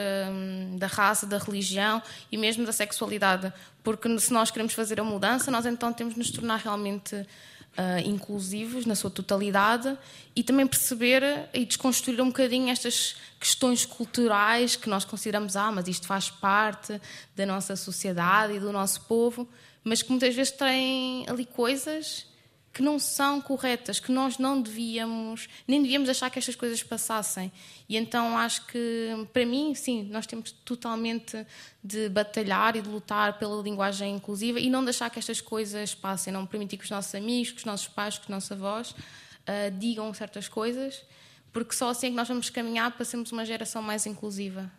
da raça, da religião e mesmo da sexualidade. Porque se nós queremos fazer a mudança, nós então temos de nos tornar realmente uh, inclusivos na sua totalidade e também perceber e desconstruir um bocadinho estas questões culturais que nós consideramos, ah, mas isto faz parte da nossa sociedade e do nosso povo, mas que muitas vezes têm ali coisas que não são corretas, que nós não devíamos, nem devíamos achar que estas coisas passassem. E então acho que, para mim, sim, nós temos totalmente de batalhar e de lutar pela linguagem inclusiva e não deixar que estas coisas passem, não permitir que os nossos amigos, que os nossos pais, que os nossos avós uh, digam certas coisas, porque só assim é que nós vamos caminhar para sermos uma geração mais inclusiva.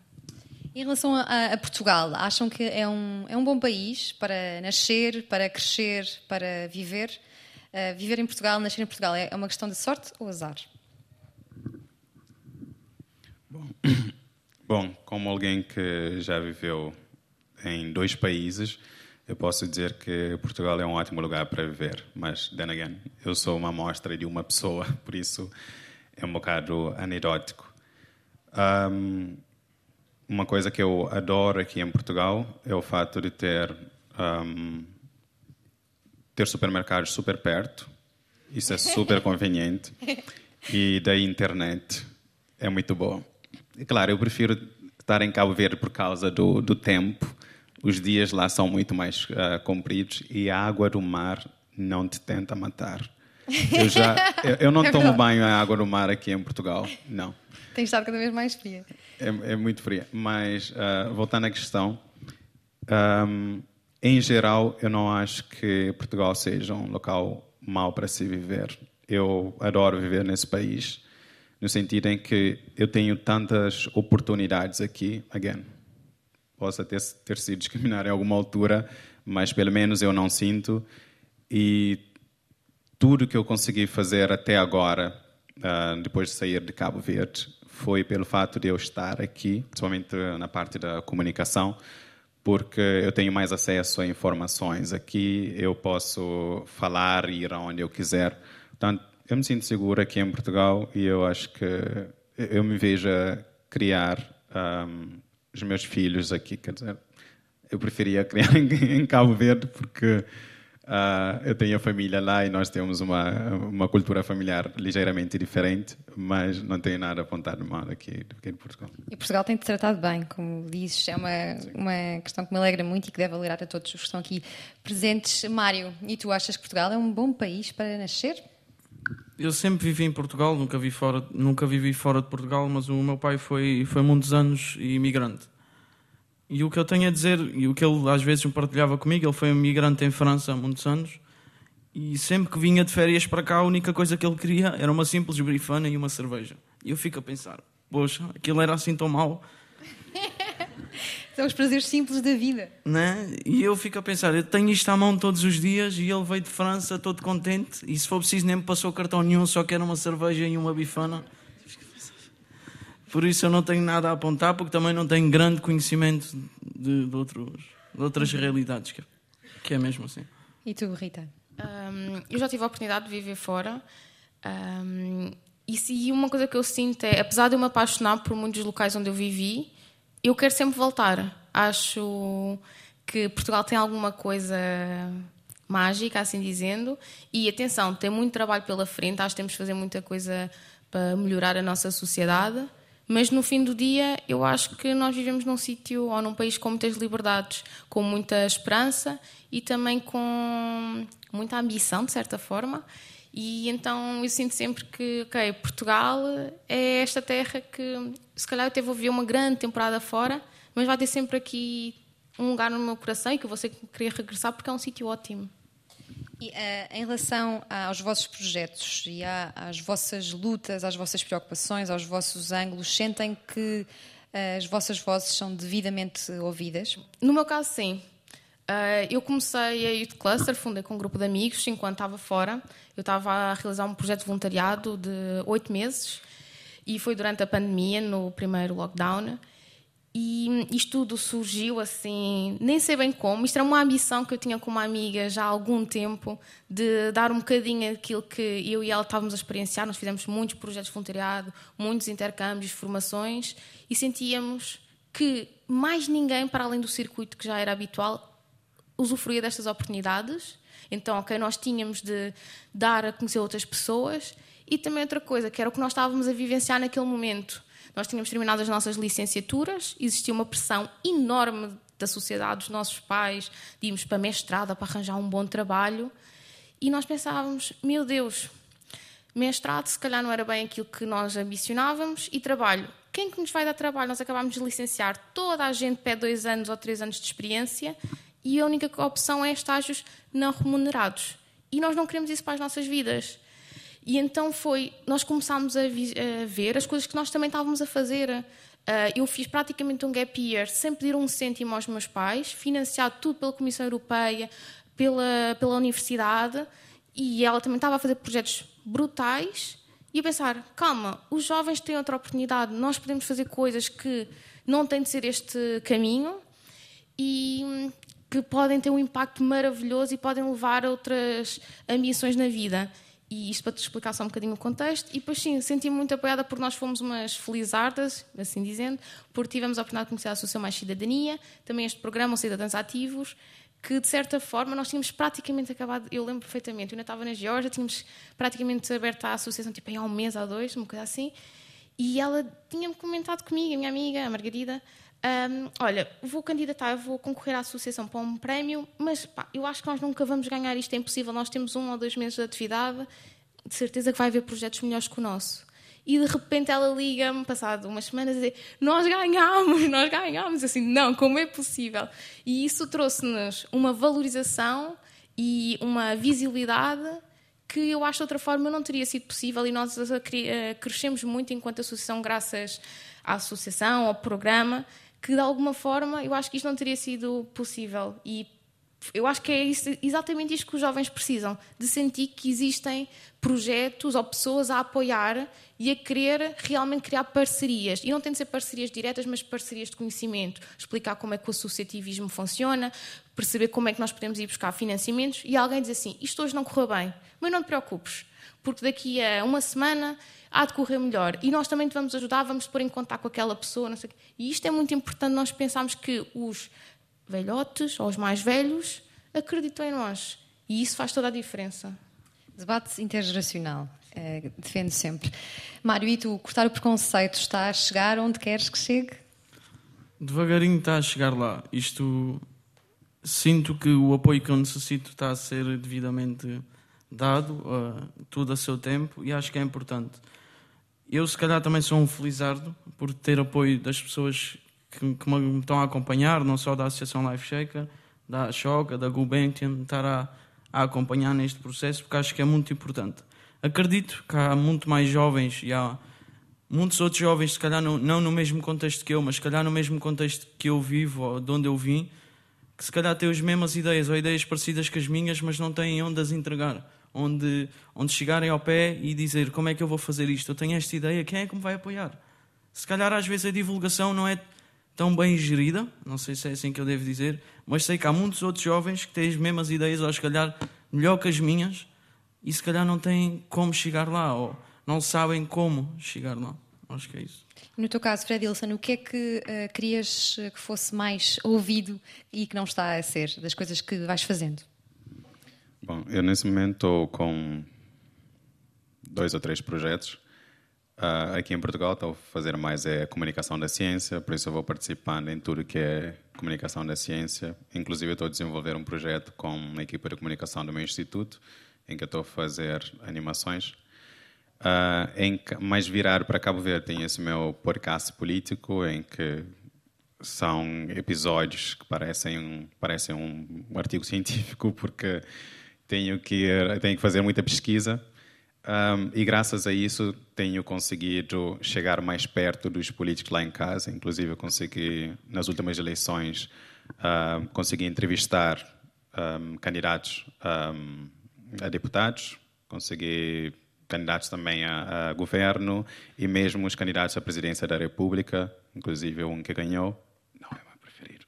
Em relação a, a, Portugal, acham que é um, é um bom país para nascer, para crescer, para viver? Uh, viver em Portugal, nascer em Portugal, é, é uma questão de sorte ou azar? Bom, bom, como alguém que já viveu em dois países, eu posso dizer que Portugal é um ótimo lugar para viver. Mas, then again, eu sou uma amostra de uma pessoa, por isso é um bocado anedótico. Um, uma coisa que eu adoro aqui em Portugal é o fato de ter um, ter supermercados super perto. Isso é super conveniente. E da internet é muito bom. Claro, eu prefiro estar em Cabo Verde por causa do, do tempo. Os dias lá são muito mais uh, compridos e a água do mar não te tenta matar. Eu, já, eu, eu não É tomo banho em água do mar aqui em Portugal, não. Tem estado cada vez mais fria. É, é muito fria. Mas, ah, voltando à questão, ahm, em geral, eu não acho que Portugal seja um local mau para se viver. Eu adoro viver nesse país, no sentido em que eu tenho tantas oportunidades aqui. Again, posso até ter sido discriminado em alguma altura, mas pelo menos eu não sinto. E tudo que eu consegui fazer até agora, ah, depois de sair de Cabo Verde, foi pelo fato de eu estar aqui, principalmente na parte da comunicação, porque eu tenho mais acesso a informações. Aqui eu posso falar e ir aonde eu quiser. Portanto, eu me sinto seguro aqui em Portugal e eu acho que eu me vejo a criar ahm, os meus filhos aqui. Quer dizer, eu preferia criar em, em Cabo Verde porque ah, eu tenho a família lá e nós temos uma, uma cultura familiar ligeiramente diferente, mas não tenho nada apontado mal aqui, aqui em Portugal. E Portugal tem-te tratado bem, como dizes, é uma, uma questão que me alegra muito e que deve alegrar a todos os que estão aqui presentes. Mário, e tu achas que Portugal é um bom país para nascer? Eu sempre vivi em Portugal, nunca, vi fora, nunca vivi fora de Portugal, mas o meu pai foi, foi muitos anos imigrante. E o que eu tenho a dizer, e o que ele às vezes partilhava comigo, ele foi imigrante em França há muitos anos, e sempre que vinha de férias para cá, a única coisa que ele queria era uma simples brifana e uma cerveja. E eu fico a pensar, poxa, aquilo era assim tão mau, São os prazeres simples da vida. né? E eu fico a pensar, eu tenho isto à mão todos os dias e ele veio de França todo contente e se for preciso nem me passou cartão nenhum, só quer uma cerveja e uma bifana. Por isso eu não tenho nada a apontar porque também não tenho grande conhecimento de, de outros, de outras realidades, que, que é mesmo assim. E tu, Rita? Hum, eu já tive a oportunidade de viver fora. hum, e, se, uma coisa que eu sinto é, apesar de eu me apaixonar por muitos locais onde eu vivi, eu quero sempre voltar. Acho que Portugal tem alguma coisa mágica, assim dizendo. E atenção, tem muito trabalho pela frente. Acho que temos de fazer muita coisa para melhorar a nossa sociedade. Mas no fim do dia, eu acho que nós vivemos num sítio ou num país com muitas liberdades, com muita esperança e também com muita ambição, de certa forma. E então eu sinto sempre que, ok, Portugal é esta terra que, se calhar, eu até vou viver uma grande temporada fora, mas vai ter sempre aqui um lugar no meu coração e que eu vou querer regressar porque é um sítio ótimo. E, eh, em relação aos vossos projetos e à- às vossas lutas, às vossas preocupações, aos vossos ângulos, sentem que eh, as vossas vozes são devidamente ouvidas? No meu caso, sim. Ah, eu comecei a Youth Cluster, fundei com um grupo de amigos enquanto estava fora. Eu estava a realizar um projeto de voluntariado de oito meses e foi durante a pandemia, no primeiro lockdown. E isto tudo surgiu assim, nem sei bem como. Isto era uma ambição que eu tinha com uma amiga já há algum tempo, de dar um bocadinho aquilo que eu e ela estávamos a experienciar. Nós fizemos muitos projetos de voluntariado, muitos intercâmbios, formações, e sentíamos que mais ninguém, para além do circuito que já era habitual, usufruía destas oportunidades. Então, ok, nós tínhamos de dar a conhecer outras pessoas e também outra coisa, que era o que nós estávamos a vivenciar naquele momento. Nós tínhamos terminado as nossas licenciaturas, existia uma pressão enorme da sociedade, dos nossos pais, de irmos para a mestrada para arranjar um bom trabalho e nós pensávamos, meu Deus, mestrado se calhar não era bem aquilo que nós ambicionávamos e trabalho. Quem que nos vai dar trabalho? Nós acabámos de licenciar, toda a gente pede dois anos ou três anos de experiência e a única opção é estágios não remunerados. E nós não queremos isso para as nossas vidas. E então foi, nós começámos a, vi- a ver as coisas que nós também estávamos a fazer. Ah, eu fiz praticamente um gap year sem pedir um cêntimo aos meus pais, financiado tudo pela Comissão Europeia, pela, pela universidade, e ela também estava a fazer projetos brutais. E a pensar, calma, os jovens têm outra oportunidade, nós podemos fazer coisas que não têm de ser este caminho e que podem ter um impacto maravilhoso e podem levar a outras ambições na vida. E isto para te explicar só um bocadinho o contexto. E depois, sim, senti-me muito apoiada porque nós fomos umas felizardas, assim dizendo, porque tivemos a oportunidade de conhecer a Associação Mais Cidadania, também este programa, Cidadãos Ativos, que de certa forma nós tínhamos praticamente acabado, eu lembro perfeitamente, eu ainda estava na Geórgia, tínhamos praticamente aberto a associação tipo, há um mês ou dois, uma coisa assim, e ela tinha-me comentado comigo, a minha amiga, a Margarida, Hum, olha, vou candidatar, vou concorrer à associação para um prémio, mas pá, eu acho que nós nunca vamos ganhar isto, é impossível. Nós temos um ou dois meses de atividade, de certeza que vai haver projetos melhores que o nosso. E de repente ela liga-me, passado umas semanas, a dizer: Nós ganhámos, nós ganhámos. Assim, não, como é possível? E isso trouxe-nos uma valorização e uma visibilidade que eu acho de outra forma não teria sido possível e nós eh, crescemos muito enquanto associação graças à associação, ao programa, que de alguma forma eu acho que isto não teria sido possível e eu acho que é isso, exatamente isto que os jovens precisam, de sentir que existem projetos ou pessoas a apoiar e a querer realmente criar parcerias. E não tem de ser parcerias diretas, mas parcerias de conhecimento. Explicar como é que o associativismo funciona, perceber como é que nós podemos ir buscar financiamentos e alguém diz assim: Isto hoje não correu bem, mas não te preocupes, porque daqui a uma semana há de correr melhor. E nós também te vamos ajudar, vamos pôr em contato com aquela pessoa. E isto é muito importante nós pensarmos que os velhotes ou os mais velhos acreditam em nós. E isso faz toda a diferença. Debate intergeracional. É, defendo sempre. Mário, e tu, cortar o preconceito, está a chegar onde queres que chegue? Devagarinho está a chegar lá. Isto. Sinto que o apoio que eu necessito está a ser devidamente dado, uh, tudo a seu tempo, e acho que é importante. Eu, se calhar, também sou um felizardo por ter apoio das pessoas que, que me estão a acompanhar, não só da Associação Life Shaker, da Choca, da Gulbenkian, estar a, a acompanhar neste processo, porque acho que é muito importante. Acredito que há muito mais jovens e há muitos outros jovens, se calhar não, não no mesmo contexto que eu, mas se calhar no mesmo contexto que eu vivo ou de onde eu vim, que se calhar têm as mesmas ideias ou ideias parecidas que as minhas, mas não têm onde as entregar. Onde, onde chegarem ao pé e dizer como é que eu vou fazer isto, eu tenho esta ideia, quem é que me vai apoiar? Se calhar às vezes a divulgação não é tão bem gerida, não sei se é assim que eu devo dizer, mas sei que há muitos outros jovens que têm as mesmas ideias, ou se calhar melhor que as minhas, e se calhar não têm como chegar lá, ou não sabem como chegar lá. Acho que é isso. No teu caso, Fred Wilson, o que é que uh, querias que fosse mais ouvido e que não está a ser, das coisas que vais fazendo? Bom, eu nesse momento estou com dois ou três projetos Uh, aqui em Portugal estou a fazer mais é comunicação da ciência, por isso eu vou participando em tudo que é comunicação da ciência. Inclusive estou a desenvolver um projeto com a equipa de comunicação do meu instituto, em que estou a fazer animações. Uh, em mais virar para Cabo Verde tem esse meu podcast político, em que são episódios que parecem parecem um artigo científico, porque tenho que, tenho que fazer muita pesquisa um, e graças a isso tenho conseguido chegar mais perto dos políticos lá em casa. Inclusive, consegui, nas últimas eleições, uh, consegui entrevistar um, candidatos um, a deputados, consegui candidatos também a, a, governo e mesmo os candidatos à presidência da República, inclusive um que ganhou. Não é meu preferido.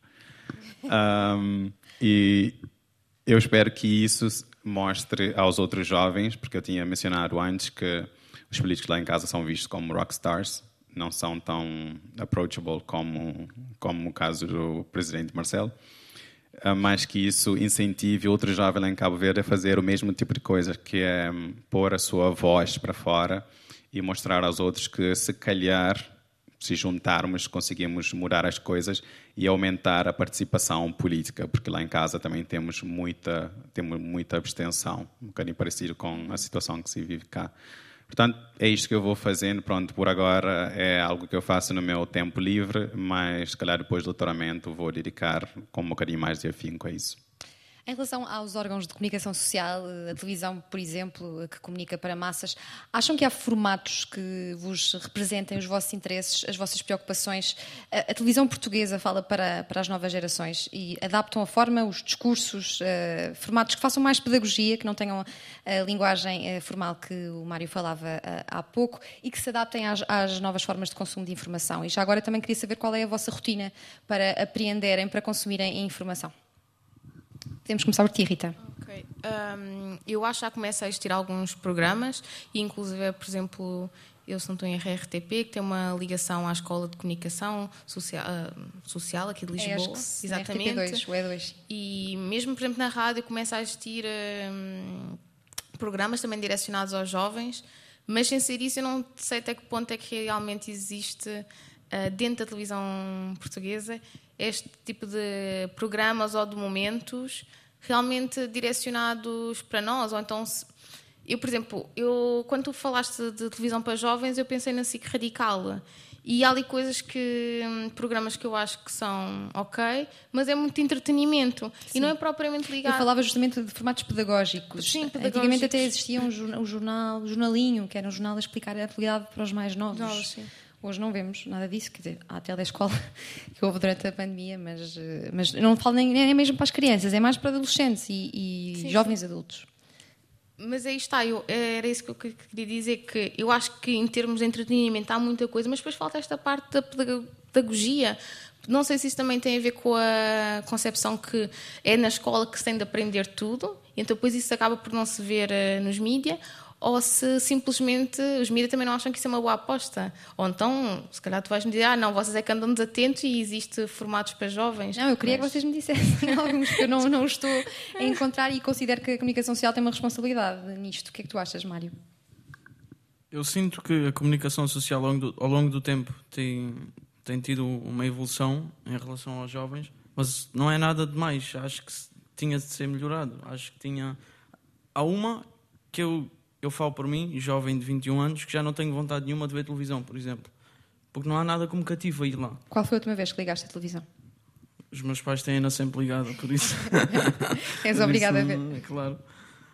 E eu espero que isso mostre aos outros jovens, porque eu tinha mencionado antes que os políticos lá em casa são vistos como rockstars, não são tão approachable como, como o caso do presidente Marcelo, ah, mas que isso incentive outros jovens lá em Cabo Verde a fazer o mesmo tipo de coisa, que é pôr a sua voz para fora e mostrar aos outros que se calhar se juntarmos, conseguimos mudar as coisas e aumentar a participação política, porque lá em casa também temos muita, temos muita abstenção, um bocadinho parecido com a situação que se vive cá. Portanto, é isto que eu vou fazendo. Pronto, por agora é algo que eu faço no meu tempo livre, mas, se calhar, depois do doutoramento vou dedicar com um bocadinho mais de afinco a isso. Em relação aos órgãos de comunicação social, a televisão, por exemplo, que comunica para massas, acham que há formatos que vos representem os vossos interesses, as vossas preocupações? A, televisão portuguesa fala para, para as novas gerações e adaptam a forma, os discursos, uh, formatos que façam mais pedagogia, que não tenham a linguagem formal que o Mário falava há pouco e que se adaptem às, às novas formas de consumo de informação. E já agora também queria saber qual é a vossa rotina para apreenderem, para consumirem informação. Podemos começar por ti, Rita. Okay. Um, eu acho que já começa a existir alguns programas, e inclusive, por exemplo, eu sou em RRTP, que tem uma ligação à Escola de Comunicação Social, uh, social aqui de é, Lisboa. É, exatamente. RTP2, o E2. E mesmo, por exemplo, na rádio começa a existir um, programas também direcionados aos jovens, mas sem ser isso, eu não sei até que ponto é que realmente existe uh, dentro da televisão portuguesa este tipo de programas ou de momentos realmente direcionados para nós, ou então eu, por exemplo, eu, quando tu falaste de televisão para jovens, eu pensei na SIC Radical. E há ali coisas que. Hum, programas que eu acho que são ok, mas é muito entretenimento. Sim. E não é propriamente ligado. Eu falava justamente de formatos pedagógicos. Sim, pedagógicos. Antigamente até existia um jornal, um jornal, um jornalinho, que era um jornal a explicar a atualidade para os mais novos. Novos, sim. Hoje não vemos nada disso, quer dizer, há a telescola que houve durante a pandemia, mas, eh, mas não falo nem, nem mesmo para as crianças, é mais para adolescentes e, e sim, jovens sim. adultos. Mas aí está, eu, era isso que eu queria dizer, que eu acho que em termos de entretenimento há muita coisa, mas depois falta esta parte da pedagogia. Não sei se isso também tem a ver com a concepção que é na escola que se tem de aprender tudo, então depois isso acaba por não se ver uh, nos mídias, ou se simplesmente os mídias também não acham que isso é uma boa aposta. Ou então, se calhar tu vais me dizer, ah, não, vocês é que andam desatentos e existe formatos para jovens. Não, eu queria mas... que vocês me dissessem alguns que eu não, não estou a encontrar e considero que a comunicação social tem uma responsabilidade nisto. O que é que tu achas, Mário? Eu sinto que a comunicação social ao longo do, ao longo do tempo tem, tem tido uma evolução em relação aos jovens, mas não é nada demais. Acho que tinha de ser melhorado. Acho que tinha. Há uma que eu eu falo por mim, jovem de 21 anos, que já não tenho vontade nenhuma de ver televisão, por exemplo. Porque não há nada como cativo a ir lá. Qual foi a última vez que ligaste a televisão? Os meus pais têm ainda sempre ligado, por isso. És obrigado a ver. É claro.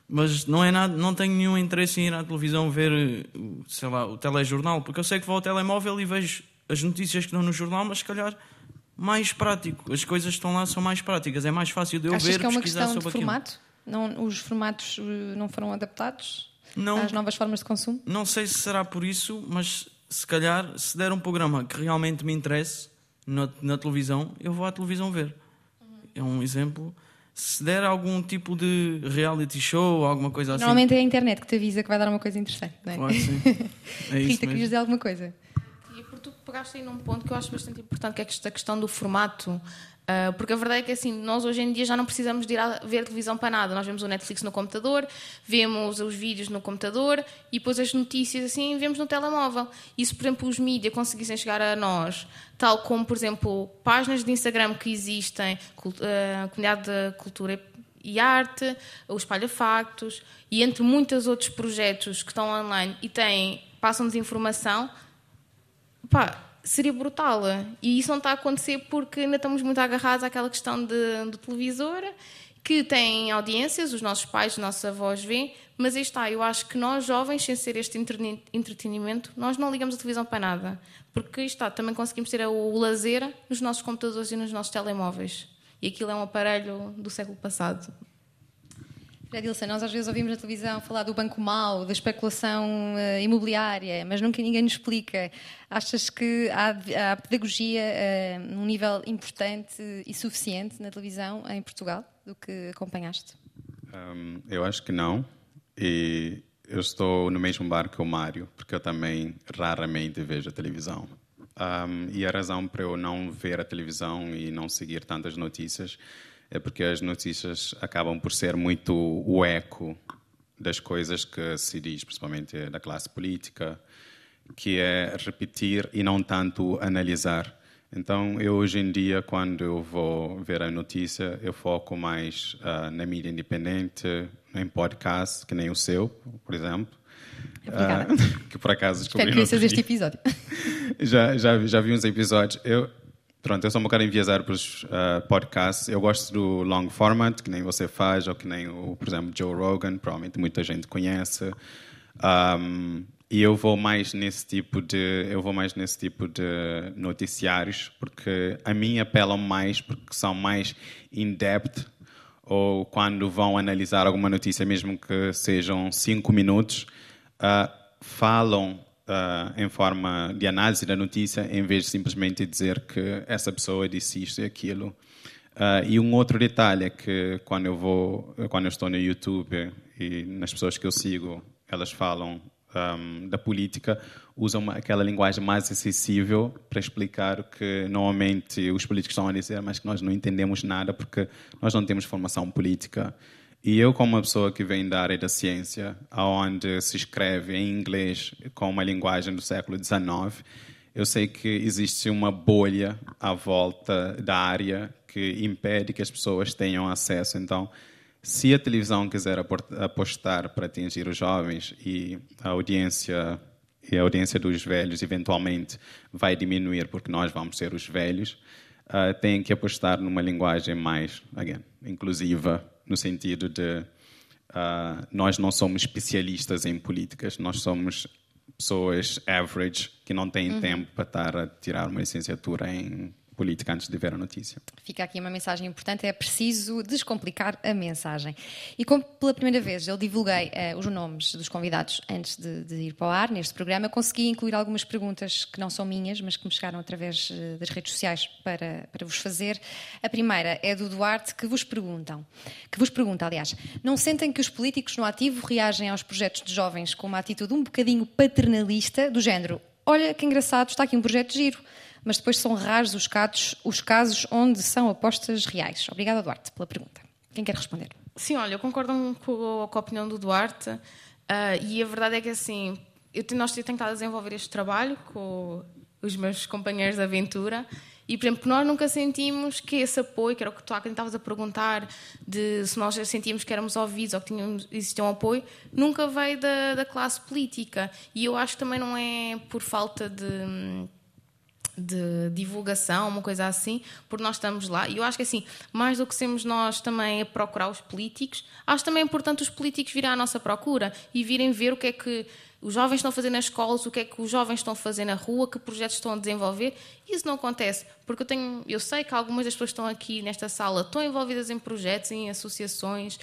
Mas não é nada, não tenho nenhum interesse em ir à televisão ver, sei lá, o telejornal, porque eu sei que vou ao telemóvel e vejo as notícias que estão no jornal, mas se calhar mais prático. As coisas que estão lá são mais práticas, é mais fácil de eu Achas ver que é uma questão de formato? Não, os formatos eh, não foram adaptados? Não, às novas formas de consumo? Não sei se será por isso, mas se calhar, se der um programa que realmente me interesse na, na televisão, eu vou à televisão ver. É um exemplo. Se der algum tipo de reality show, alguma coisa assim. Normalmente é a internet que te avisa que vai dar uma coisa interessante, não é? Claro, sim. É Rita, querias dizer alguma coisa? E por tu pegaste aí num ponto que eu acho bastante importante, que é a questão do formato. Uh, porque a verdade é que assim, nós hoje em dia já não precisamos de ir a ver televisão para nada. Nós vemos o Netflix no computador, vemos os vídeos no computador e depois as notícias assim vemos no telemóvel. E se, por exemplo, os mídias conseguissem chegar a nós, tal como, por exemplo, páginas de Instagram que existem, uh, comunidade de cultura e arte, o Espalha Factos e entre muitos outros projetos que estão online e têm, passam desinformação, pá, seria brutal. E isso não está a acontecer porque ainda estamos muito agarrados àquela questão de, do televisor, que tem audiências, os nossos pais, os nossos avós vêem, mas aí está, eu acho que nós, jovens, sem ser este entretenimento, nós não ligamos a televisão para nada. Porque está, também conseguimos ter o lazer nos nossos computadores e nos nossos telemóveis. E aquilo é um aparelho do século passado. Edilson, nós às vezes ouvimos na televisão falar do banco mau, da especulação uh, imobiliária, mas nunca ninguém nos explica. Achas que há, há pedagogia uh, num nível importante e suficiente na televisão em Portugal, do que acompanhaste? Um, eu acho que não. E eu estou no mesmo barco que o Mário, porque eu também raramente vejo a televisão. Um, e a razão para eu não ver a televisão e não seguir tantas notícias é porque as notícias acabam por ser muito o eco das coisas que se diz, principalmente da classe política, que é repetir e não tanto analisar. Então, eu hoje em dia, quando eu vou ver a notícia, eu foco mais uh, na mídia independente, em podcast, que nem o seu, por exemplo. Uh, que por acaso descobri. Espero que este episódio. já, já, já vi uns episódios. Eu, Pronto, eu sou um bocado enviesado para os uh, podcasts. Eu gosto do long format, que nem você faz, ou que nem, o, por exemplo, Joe Rogan, provavelmente muita gente conhece. Um, e eu vou mais nesse tipo de eu vou mais nesse tipo de noticiários porque a mim apelam mais porque são mais in depth ou quando vão analisar alguma notícia mesmo que sejam cinco minutos uh, falam uh, em forma de análise da notícia, em vez de simplesmente dizer que essa pessoa disse isto e aquilo. Uh, e um outro detalhe é que quando eu vou, quando eu estou no YouTube e nas pessoas que eu sigo, elas falam um, da política, usam aquela linguagem mais acessível para explicar o que normalmente os políticos estão a dizer, mas que nós não entendemos nada porque nós não temos formação política. E eu, como uma pessoa que vem da área da ciência, onde se escreve em inglês com uma linguagem do século XIX, eu sei que existe uma bolha à volta da área que impede que as pessoas tenham acesso. Então, Se a televisão quiser apostar para atingir os jovens e a audiência e a audiência dos velhos eventualmente vai diminuir porque nós vamos ser os velhos, uh, tem que apostar numa linguagem mais, again, inclusiva, no sentido de uh, nós não somos especialistas em políticas, nós somos pessoas average que não têm uhum. tempo para estar a tirar uma licenciatura em política antes de ver a notícia. Fica aqui uma mensagem importante: é preciso descomplicar a mensagem. E como pela primeira vez eu divulguei uh, os nomes dos convidados antes de, de, ir para o ar neste programa, consegui incluir algumas perguntas que não são minhas, mas que me chegaram através uh, das redes sociais para, para vos fazer. A primeira é do Duarte, que vos perguntam, que vos pergunta, aliás, não sentem que os políticos no ativo reagem aos projetos de jovens com uma atitude um bocadinho paternalista, do género: olha que engraçado, está aqui um projeto de giro mas depois são raros os casos, os casos onde são apostas reais. Obrigada, Duarte, pela pergunta. Quem quer responder? Sim, olha, eu concordo com, com a opinião do Duarte uh, e a verdade é que assim, eu nós temos estado a desenvolver este trabalho com os meus companheiros de aventura e, por exemplo, nós nunca sentimos que esse apoio, que era o que tu estavas a perguntar, de se nós sentíamos que éramos ouvidos ou que tínhamos, existia um apoio, nunca veio da, da classe política. E eu acho que também não é por falta de de divulgação, uma coisa assim, porque nós estamos lá. E eu acho que assim, mais do que sermos nós também a procurar os políticos, acho também importante os políticos virem à nossa procura e virem ver o que é que os jovens estão a fazer nas escolas, o que é que os jovens estão a fazer na rua, que projetos estão a desenvolver. Isso não acontece, porque eu tenho, eu sei que algumas das pessoas que estão aqui nesta sala estão envolvidas em projetos, em associações,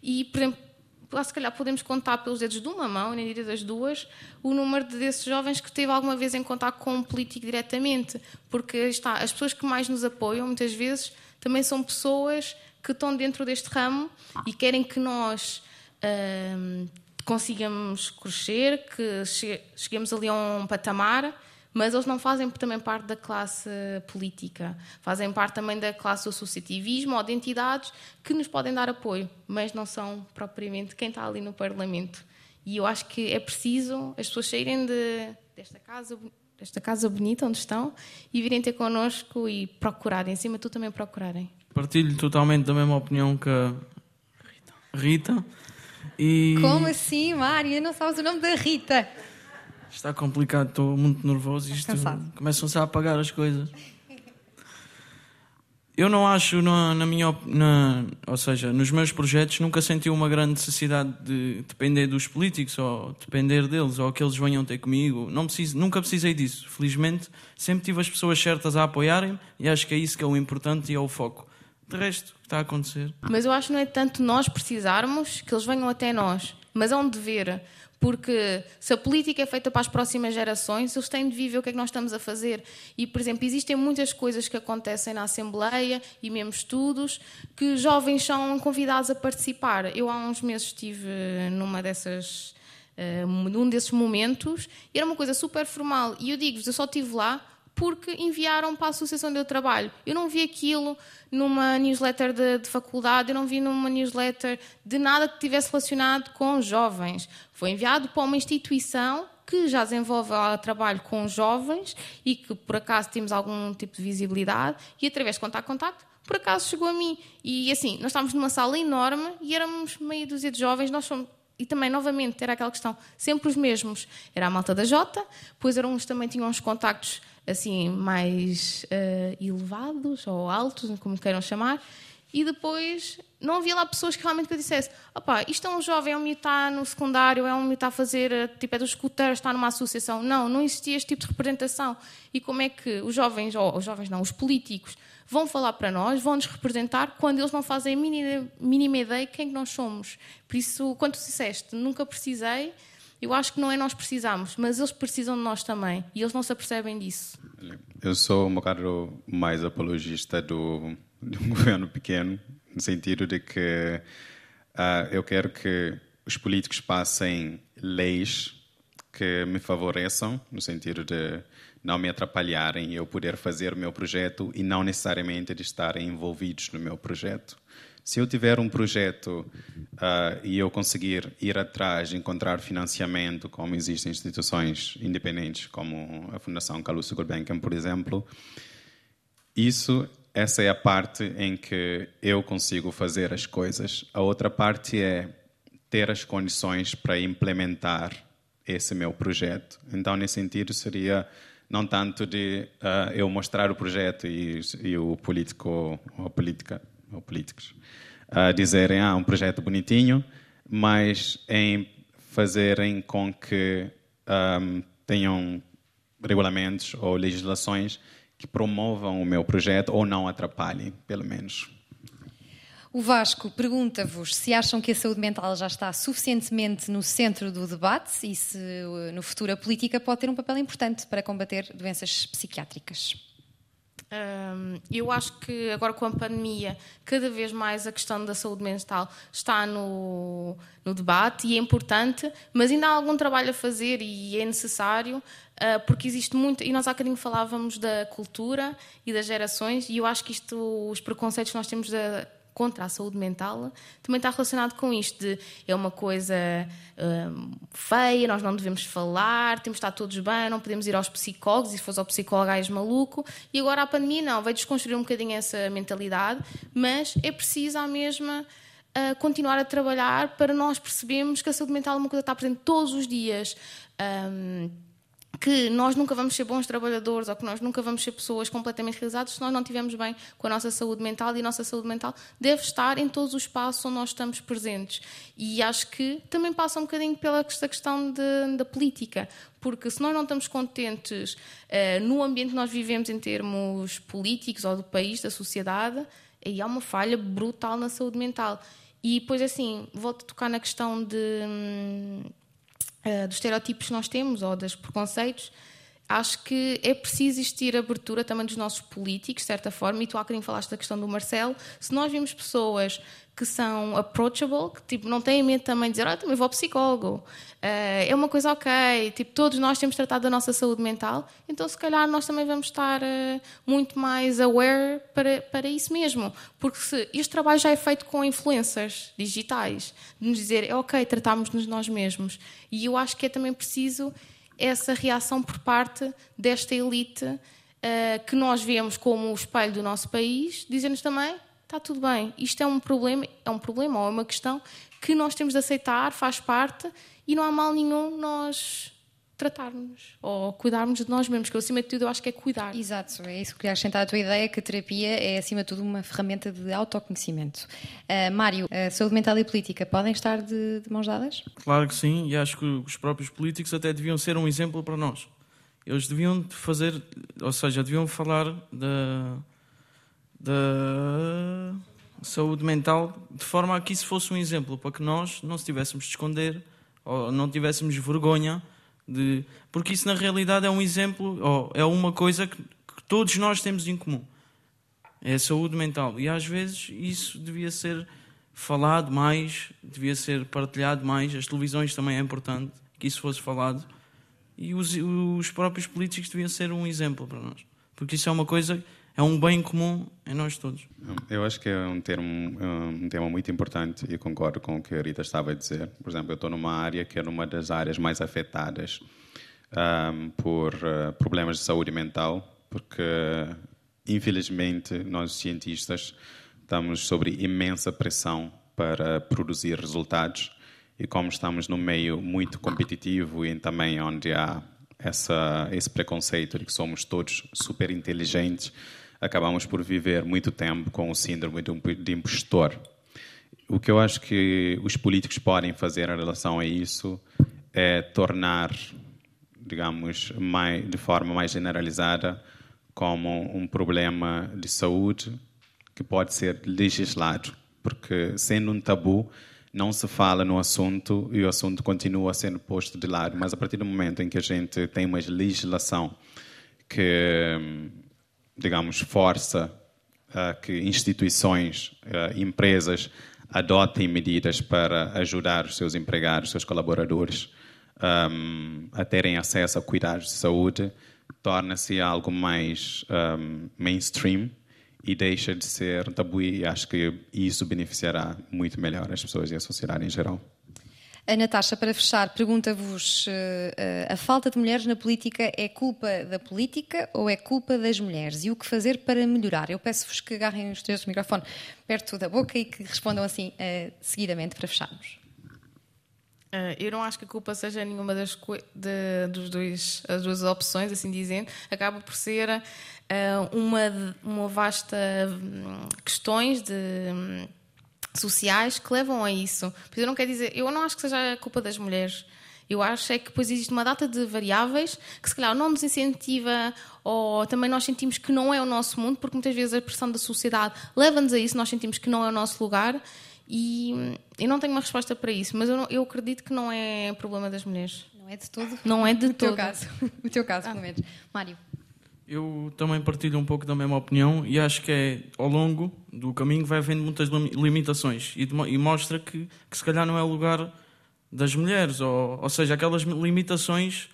e, por exemplo, se calhar podemos contar pelos dedos de uma mão, nem diria das duas, o número desses jovens que teve alguma vez em contato com um político diretamente. Porque está, as pessoas que mais nos apoiam, muitas vezes, também são pessoas que estão dentro deste ramo e querem que nós hum, consigamos crescer, que cheguemos ali a um patamar mas eles não fazem também parte da classe política, fazem parte também da classe do associativismo ou de entidades que nos podem dar apoio, mas não são propriamente quem está ali no Parlamento. E eu acho que é preciso as pessoas saírem de, desta casa desta casa bonita onde estão e virem ter connosco e procurarem, em cima tu também procurarem. Partilho totalmente da mesma opinião que a Rita. E... Como assim, Mária? Não sabes o nome da Rita? Está complicado, estou muito nervoso. Isto começam-se a apagar as coisas. Eu não acho, na, na minha na, ou seja, nos meus projetos nunca senti uma grande necessidade de depender dos políticos ou depender deles ou que eles venham ter comigo. Não preciso, nunca precisei disso. Felizmente, sempre tive as pessoas certas a apoiarem e acho que é isso que é o importante e é o foco. De resto, está a acontecer. Mas eu acho que não é tanto nós precisarmos que eles venham até nós, mas é um dever porque se a política é feita para as próximas gerações, eles têm de viver o que é que nós estamos a fazer. E, por exemplo, existem muitas coisas que acontecem na Assembleia e mesmo estudos que jovens são convidados a participar. Eu há uns meses estive numa dessas, uh, num desses momentos e era uma coisa super formal. E eu digo-vos, eu só estive lá porque enviaram para a associação onde eu trabalho. Eu não vi aquilo numa newsletter de, de, faculdade, eu não vi numa newsletter de nada que tivesse relacionado com jovens. Foi enviado para uma instituição que já desenvolve trabalho com jovens e que por acaso temos algum tipo de visibilidade e através de contato contacto por acaso chegou a mim e assim nós estávamos numa sala enorme e éramos meia dúzia de jovens nós somos e também, novamente, era aquela questão, sempre os mesmos. Era a malta da Jota, depois eram uns também tinham uns contactos assim mais uh, elevados ou altos, como queiram chamar, e depois não havia lá pessoas que realmente que eu dissesse opá, isto é um jovem, é um miúdo está no secundário, é um miúdo está a fazer, eh, tipo, é dos escuteiros, está numa associação. Não, não existia este tipo de representação. E como é que os jovens, ou os jovens não, os políticos, vão falar para nós, vão nos representar, quando eles não fazem a mínima, mínima ideia de quem que nós somos. Por isso, quando tu disseste, nunca precisei, eu acho que não é nós precisamos, mas eles precisam de nós também e eles não se apercebem disso. Eu sou um bocado mais apologista do, de um governo pequeno, no sentido de que uh, eu quero que os políticos passem leis que me favoreçam, no sentido de não me atrapalharem e eu poder fazer o meu projeto e não necessariamente de estarem envolvidos no meu projeto. Se eu tiver um projeto uh, e eu conseguir ir atrás, encontrar financiamento, como existem instituições independentes, como a Fundação Calouste Gulbenkian, por exemplo, isso essa é a parte em que eu consigo fazer as coisas. A outra parte é ter as condições para implementar esse meu projeto. Então, nesse sentido, seria não tanto de uh, eu mostrar o projeto e, e o político ou política ou políticos uh, dizerem ah um projeto bonitinho, mas em fazerem com que um, tenham regulamentos ou legislações que promovam o meu projeto ou não atrapalhem, pelo menos. O Vasco pergunta-vos se acham que a saúde mental já está suficientemente no centro do debate e se no futuro a política pode ter um papel importante para combater doenças psiquiátricas. Eu acho que agora com a pandemia, cada vez mais a questão da saúde mental está no, no debate e é importante, mas ainda há algum trabalho a fazer e é necessário, uh, porque existe muito. E nós há bocadinho falávamos da cultura e das gerações, e eu acho que isto, os preconceitos que nós temos da contra a saúde mental também está relacionado com isto de é uma coisa hum, feia, nós não devemos falar, temos de estar todos bem, não podemos ir aos psicólogos, e se fosse ao psicólogo és maluco, e agora a pandemia não, vai desconstruir um bocadinho essa mentalidade, mas é preciso à mesma uh, continuar a trabalhar para nós percebermos que a saúde mental é uma coisa que está presente todos os dias. Um, que nós nunca vamos ser bons trabalhadores ou que nós nunca vamos ser pessoas completamente realizadas se nós não estivermos bem com a nossa saúde mental e a nossa saúde mental deve estar em todos os espaços onde nós estamos presentes. E acho que também passa um bocadinho pela questão de, da política, porque se nós não estamos contentes uh, no ambiente que nós vivemos em termos políticos ou do país, da sociedade, aí há uma falha brutal na saúde mental. E depois, assim, volto a tocar na questão de. Hum, uh, dos estereótipos que nós temos ou dos preconceitos, acho que é preciso existir abertura também dos nossos políticos, de certa forma, e tu há bocadinho falaste da questão do Marcelo, se nós vimos pessoas que são approachable, que tipo, não têm medo também de dizer, ah, também vou ao psicólogo, uh, é uma coisa ok, tipo, todos nós temos tratado da nossa saúde mental, então se calhar nós também vamos estar uh, muito mais aware para, para isso mesmo, porque se este trabalho já é feito com influencers digitais, de nos dizer, é ok, tratarmos-nos nós mesmos, e eu acho que é também preciso essa reação por parte desta elite uh, que nós vemos como o espelho do nosso país, dizendo-nos também está tudo bem. Isto é um problema, é um problema ou é uma questão que nós temos de aceitar, faz parte e não há mal nenhum nós tratarmos ou cuidarmos de nós mesmos, que acima de tudo eu acho que é cuidar. Exato, é isso que queria acrescentar a tua ideia, que a terapia é acima de tudo uma ferramenta de autoconhecimento. Uh, Mário, a saúde mental e política podem estar de, de, mãos dadas? Claro que sim, e acho que os próprios políticos até deviam ser um exemplo para nós. Eles deviam fazer, ou seja, deviam falar da da saúde mental, de forma a que isso fosse um exemplo, para que nós não se tivéssemos de esconder ou não tivéssemos vergonha de. Porque isso na realidade é um exemplo, ou é uma coisa que, que todos nós temos em comum. É a saúde mental. E às vezes isso devia ser falado mais, devia ser partilhado mais. As televisões também é importante que isso fosse falado. E os, os próprios políticos deviam ser um exemplo para nós. Porque isso é uma coisa é um bem comum em nós todos. Eu acho que é um, termo, um tema muito importante e concordo com o que a Rita estava a dizer. Por exemplo, eu estou numa área que é uma das áreas mais afetadas um, por uh, problemas de saúde mental, porque infelizmente nós cientistas estamos sob imensa pressão para produzir resultados e como estamos num meio muito competitivo e também onde há essa, esse preconceito de que somos todos super inteligentes, acabamos por viver muito tempo com o síndrome de impostor. O que eu acho que os políticos podem fazer em relação a isso é tornar, digamos, mais, de forma mais generalizada como um problema de saúde que pode ser legislado, porque sendo um tabu não se fala no assunto e o assunto continua sendo posto de lado, mas a partir do momento em que a gente tem uma legislação que digamos, força uh, que instituições, uh, empresas adotem medidas para ajudar os seus empregados, os seus colaboradores um, a terem acesso a cuidados de saúde, torna-se algo mais um, mainstream e deixa de ser tabu e acho que isso beneficiará muito melhor as pessoas e a sociedade em geral. A Natasha, para fechar, pergunta-vos: uh, uh, a falta de mulheres na política é culpa da política ou é culpa das mulheres? E o que fazer para melhorar? Eu peço-vos que agarrem os três o microfone perto da boca e que respondam assim uh, seguidamente para fecharmos. eu não acho que a culpa seja nenhuma das de, dos dois, as duas opções, assim dizendo. Acaba por ser uma, uma vasta hum, questões de hum, sociais que levam a isso. Pois eu não quero dizer, eu não acho que seja a culpa das mulheres. Eu acho é que depois existe uma data de variáveis que se calhar não nos incentiva ou também nós sentimos que não é o nosso mundo, porque muitas vezes a pressão da sociedade leva-nos a isso, nós sentimos que não é o nosso lugar e eu não tenho uma resposta para isso, mas eu, não, eu acredito que não é problema das mulheres. Não é de todo? Não é de o todo. Teu caso. o teu caso, ah. pelo menos. Mário. Eu também partilho um pouco da mesma opinião e acho que é ao longo do caminho vai havendo muitas limitações e, e mostra que, que, se calhar não é o lugar das mulheres, ou, ou seja, aquelas limitações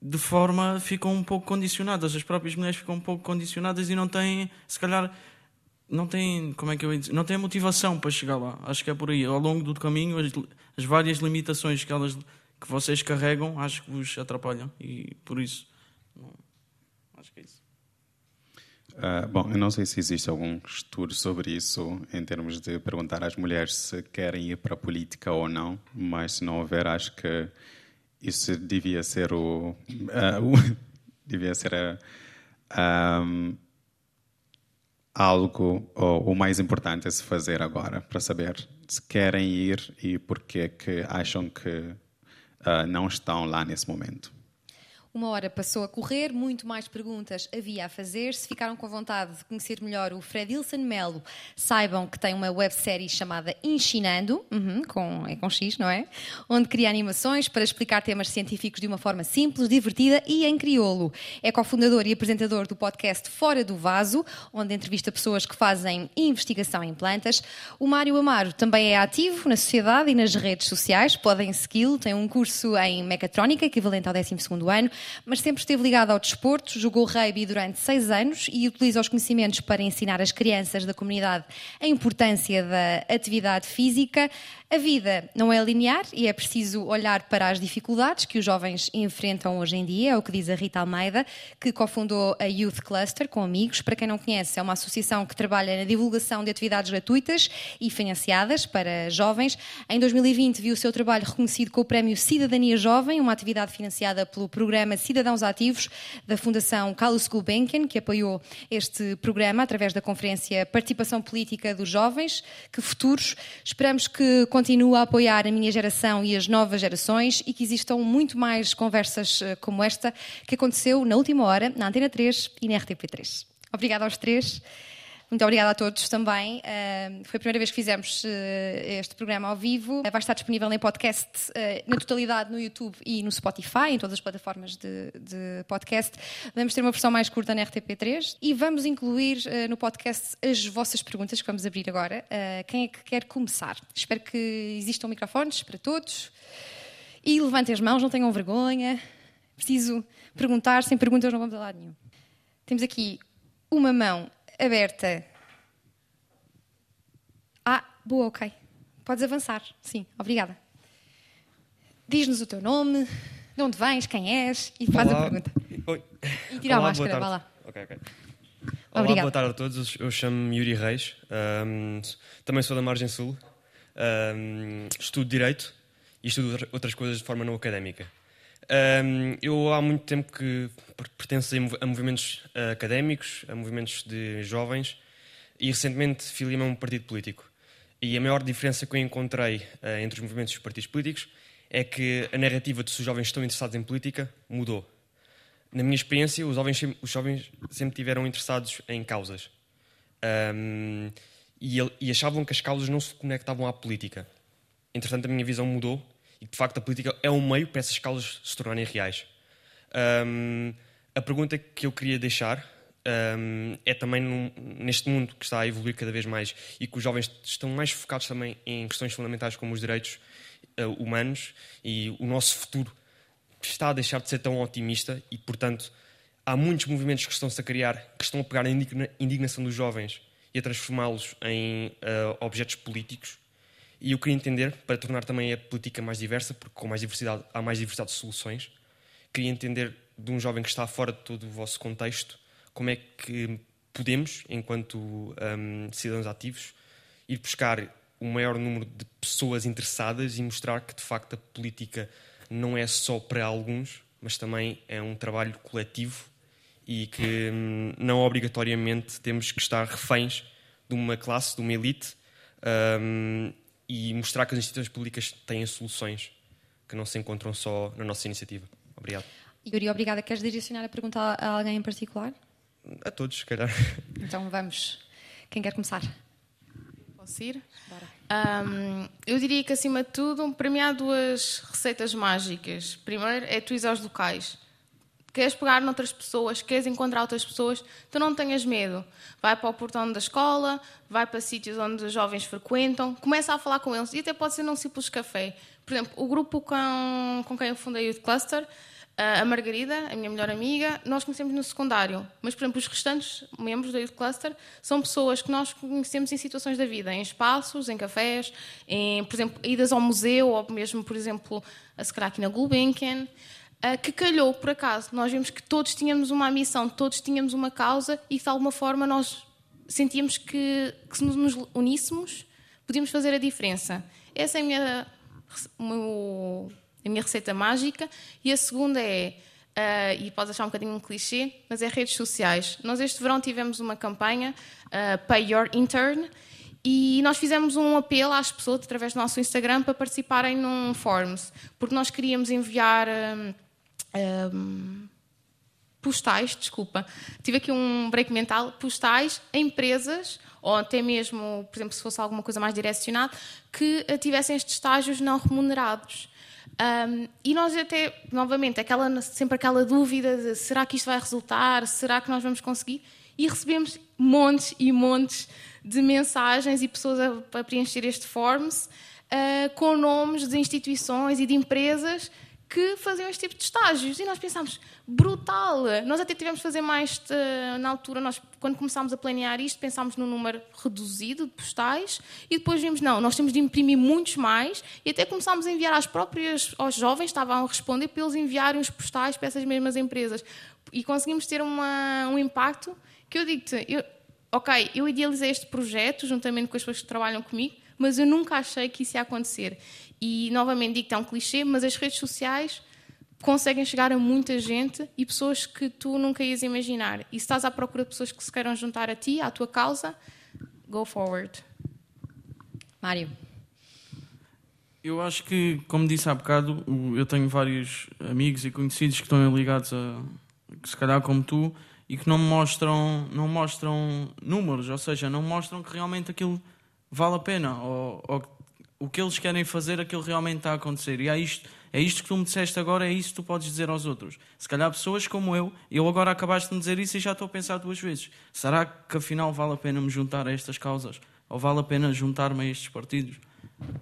de forma ficam um pouco condicionadas, as próprias mulheres ficam um pouco condicionadas e não têm, se calhar, não têm, como é que eu dizer, não têm motivação para chegar lá. Acho que é por aí, ao longo do caminho, as, as várias limitações que elas que vocês carregam, acho que vos atrapalham e por isso Acho que é isso. Uh, bom, eu não sei se existe algum estudo sobre isso em termos de perguntar às mulheres se querem ir para a política ou não, mas se não houver, acho que isso devia ser o, uh, o devia ser a, um, algo o, o, mais importante a se fazer agora para saber se querem ir e porque que acham que uh, não estão lá nesse momento. Uma hora passou a correr, muito mais perguntas havia a fazer. Se ficaram com vontade de conhecer melhor o Fred Ilson Melo, saibam que tem uma websérie chamada Ensinando, uhum, com, é com X, não é? Onde cria animações para explicar temas científicos de uma forma simples, divertida e em crioulo. É cofundador e apresentador do podcast Fora do Vaso, onde entrevista pessoas que fazem investigação em plantas. O Mário Amaro também é ativo na sociedade e nas redes sociais. Podem segui-lo, tem um curso em mecatrónica, equivalente ao 12 ano mas sempre esteve ligado ao desporto, jogou rugby durante seis anos e utiliza os conhecimentos para ensinar as crianças da comunidade a importância da atividade física. A vida não é linear e é preciso olhar para as dificuldades que os jovens enfrentam hoje em dia, é o que diz a Rita Almeida, que cofundou a Youth Cluster com amigos. Para quem não conhece, é uma associação que trabalha na divulgação de atividades gratuitas e financiadas para jovens. Em 2020 viu o seu trabalho reconhecido com o Prémio Cidadania Jovem, uma atividade financiada pelo programa Cidadãos Ativos da Fundação Carlos Gulbenkian, que apoiou este programa através da conferência Participação Política dos Jovens. Que futuros! Esperamos que continuo a apoiar a minha geração e as novas gerações e que existam muito mais conversas eh, como esta que aconteceu na última hora na Antena 3 e na RTP3. Obrigada aos três. Muito obrigada a todos também. Foi a primeira vez que fizemos uh, este programa ao vivo. Uh, vai estar disponível em podcast na totalidade no YouTube e no Spotify, em todas as plataformas de, de podcast. Vamos ter uma versão mais curta na RTP3 e vamos incluir no podcast as vossas perguntas que vamos abrir agora. quem é que quer começar? Espero que existam microfones para todos. E levantem as mãos, não tenham vergonha. Preciso perguntar, sem perguntas não vamos a lado nenhum. Temos aqui uma mão aberta. Ah, boa, ok. Podes avançar. Sim, obrigada. Diz-nos o teu nome, de onde vens, quem és e faz Olá. a pergunta. Oi. E tira Olá, a máscara, vá lá. Ok, ok. Olá, Obrigada. boa tarde a todos. Eu chamo-me Yuri Reis. Um, também sou da Margem Sul. Um, estudo Direito e estudo outras coisas de forma não académica. Um, eu há muito tempo que pertenço a movimentos uh, académicos, a movimentos de jovens e recentemente filiei-me a um partido político. E a maior diferença que eu encontrei uh, entre os movimentos e os partidos políticos é que a narrativa de se os jovens estão interessados em política mudou. Na minha experiência, os jovens, os jovens sempre tiveram interessados em causas. Um, e, e achavam que as causas não se conectavam à política. Entretanto, a minha visão mudou e de facto a política é um meio para essas causas se tornarem reais. Um, a pergunta que eu queria deixar um, é também num, neste mundo que está a evoluir cada vez mais e que os jovens estão mais focados também em questões fundamentais como os direitos uh, humanos e o nosso futuro está a deixar de ser tão otimista e, portanto, há muitos movimentos que estão-se a criar que estão a pegar a indignação dos jovens e a transformá-los em uh, objetos políticos E eu queria entender, para tornar também a política mais diversa, porque com mais diversidade há mais diversidade de soluções, queria entender de um jovem que está fora de todo o vosso contexto, como é que podemos, enquanto um, cidadãos ativos, ir buscar o maior número de pessoas interessadas e mostrar que, de facto, a política não é só para alguns, mas também é um trabalho coletivo e que hum, não obrigatoriamente temos que estar reféns de uma classe, de uma elite, um, e mostrar que as instituições públicas têm soluções que não se encontram só na nossa iniciativa. Obrigado. Yuri, obrigada. Queres direcionar a pergunta a alguém em particular? A todos, se calhar. Então vamos. Quem quer começar? Posso ir? Um, eu diria que, acima de tudo, para mim há duas receitas mágicas. Primeiro é tu ir aos locais. Queres pegar noutras pessoas, queres encontrar outras pessoas, tu não tenhas medo. Vai para o portão da escola, vai para sítios onde os jovens frequentam, começa a falar com eles. E até pode ser num simples café. Por exemplo, o grupo com, com quem eu fundei o Cluster a Margarida, a minha melhor amiga, nós conhecemos no secundário, mas, por exemplo, os restantes membros do Youth Cluster são pessoas que nós conhecemos em situações da vida, em espaços, em cafés, em, por exemplo, idas ao museu, ou mesmo, por exemplo, a se calhar aqui na Gulbenkian, que calhou, por acaso. Nós vimos que todos tínhamos uma missão, todos tínhamos uma causa e, de alguma forma, nós sentíamos que, que se nos uníssemos, podíamos fazer a diferença. Essa é a minha, a minha receita mágica. E a segunda é, uh, e podes achar um bocadinho um clichê, mas é redes sociais. Nós este verão tivemos uma campanha, uh, Pay Your Intern, e nós fizemos um apelo às pessoas através do nosso Instagram para participarem num Forms, porque nós queríamos enviar. Um, postais, desculpa, tive aqui um break mental, postais a empresas, ou até mesmo, por exemplo, se fosse alguma coisa mais direcionada, que tivessem estes estágios não remunerados. Um, e nós até, novamente, aquela, sempre aquela dúvida de será que isto vai resultar, será que nós vamos conseguir? E recebemos montes e montes de mensagens e pessoas a, a preencher este forms uh, com nomes de instituições e de empresas que faziam este tipo de estágios. E nós pensámos, brutal! Nós até tivemos de fazer mais, na altura, nós, quando começámos a planear isto, pensámos num número reduzido de postais e depois vimos, não, nós temos de imprimir muitos mais e até começámos a enviar às próprias, aos jovens, estavam a responder para eles enviarem os postais para essas mesmas empresas. E conseguimos ter uma, um impacto que eu digo-te, ok, eu idealizei este projeto juntamente com as pessoas que trabalham comigo, mas eu nunca achei que isso ia acontecer. E novamente digo que é um clichê, mas as redes sociais conseguem chegar a muita gente e pessoas que tu nunca ias imaginar. E se estás à procura de pessoas que se queiram juntar a ti, à tua causa, go forward. Mário. Eu acho que, como disse há bocado, eu tenho vários amigos e conhecidos que estão ligados a, se calhar como tu, e que não mostram, não mostram números, ou seja, não mostram que realmente aquilo vale a pena, ou, ou o que eles querem fazer, aquilo realmente está a acontecer. E é isto, é isto que tu me disseste agora, é isso que tu podes dizer aos outros. Se calhar pessoas como eu, eu agora acabaste de me dizer isso e já estou a pensar duas vezes. Será que afinal vale a pena me juntar a estas causas? Ou vale a pena juntar-me a estes partidos?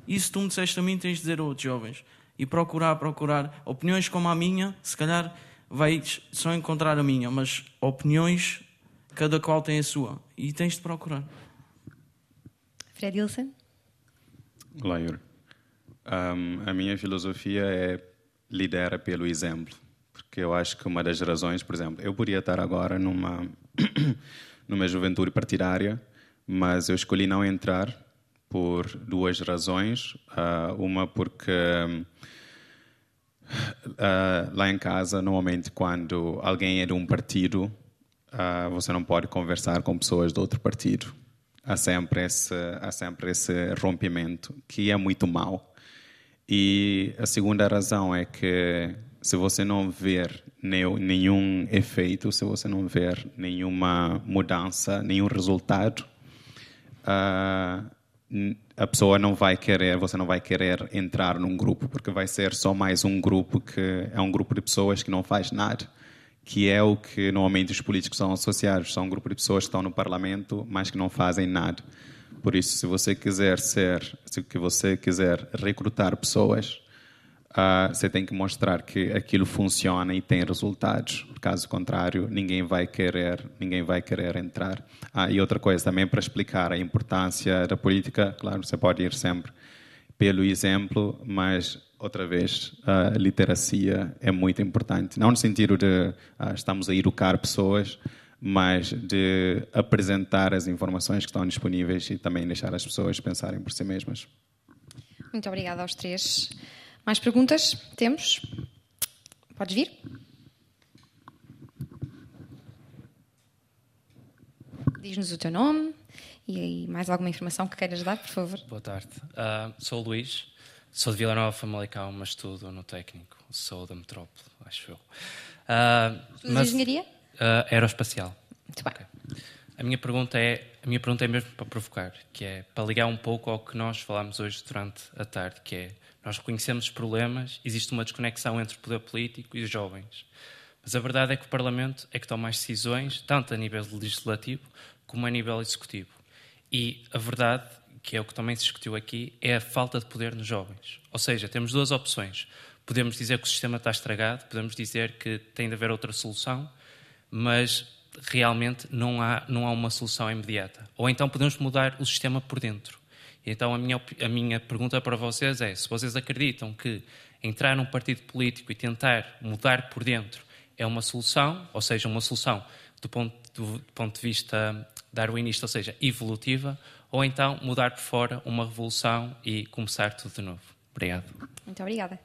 Isso tu me disseste a mim, tens de dizer a outros jovens. E procurar, procurar. Opiniões como a minha, se calhar vais só encontrar a minha, mas opiniões, cada qual tem a sua. E tens de procurar. Fred Wilson? Olá, Yuri. Um, a minha filosofia é lidera pelo exemplo, porque eu acho que uma das razões, por exemplo, eu poderia estar agora numa numa juventude partidária, mas eu escolhi não entrar por duas razões. Uh, uma porque uh, lá em casa, normalmente, quando alguém é de um partido, uh, você não pode conversar com pessoas de outro partido há sempre esse, há sempre esse rompimento, que é muito mau. E a segunda razão é que se você não ver nenhum efeito, se você não ver nenhuma mudança, nenhum resultado, a pessoa não vai querer, você não vai querer entrar num grupo, porque vai ser só mais um grupo que é um grupo de pessoas que não faz nada que é o que normalmente os políticos são associados. São um grupo de pessoas que estão no parlamento, mas que não fazem nada. Por isso, se você quiser ser, se você quiser recrutar pessoas, uh, você tem que mostrar que aquilo funciona e tem resultados. Caso contrário, ninguém vai querer, ninguém vai querer entrar. Ah, e outra coisa também para explicar a importância da política, claro, você pode ir sempre pelo exemplo, mas outra vez a literacia é muito importante, não no sentido de ah, estamos a educar pessoas, mas de apresentar as informações que estão disponíveis e também deixar as pessoas pensarem por si mesmas. Muito obrigada aos três. Mais perguntas? Temos? Podes vir? Diz-nos o teu nome e mais alguma informação que queiras dar, por favor. Boa tarde. Uh, sou o Luís, sou de Vila Nova, Famalicão, mas estudo no técnico. Sou da metrópole, acho eu. Uh, mas, engenharia? Uh, aeroespacial. Muito bem. Okay. A minha pergunta é a minha pergunta é mesmo para provocar, que é para ligar um pouco ao que nós falámos hoje durante a tarde, que é nós reconhecemos os problemas, existe uma desconexão entre o poder político e os jovens. Mas a verdade é que o Parlamento é que toma as decisões, tanto a nível legislativo como a nível executivo. E a verdade, que é o que também se discutiu aqui, é a falta de poder nos jovens. Ou seja, temos duas opções. Podemos dizer que o sistema está estragado, podemos dizer que tem de haver outra solução, mas realmente não há, não há uma solução imediata. Ou então podemos mudar o sistema por dentro. Então a minha, a minha pergunta para vocês é: se vocês acreditam que entrar num partido político e tentar mudar por dentro é uma solução, ou seja, uma solução do ponto, do, do ponto de vista darwinista, ou seja, evolutiva, ou então mudar por fora uma revolução e começar tudo de novo. Obrigado. Muito obrigada.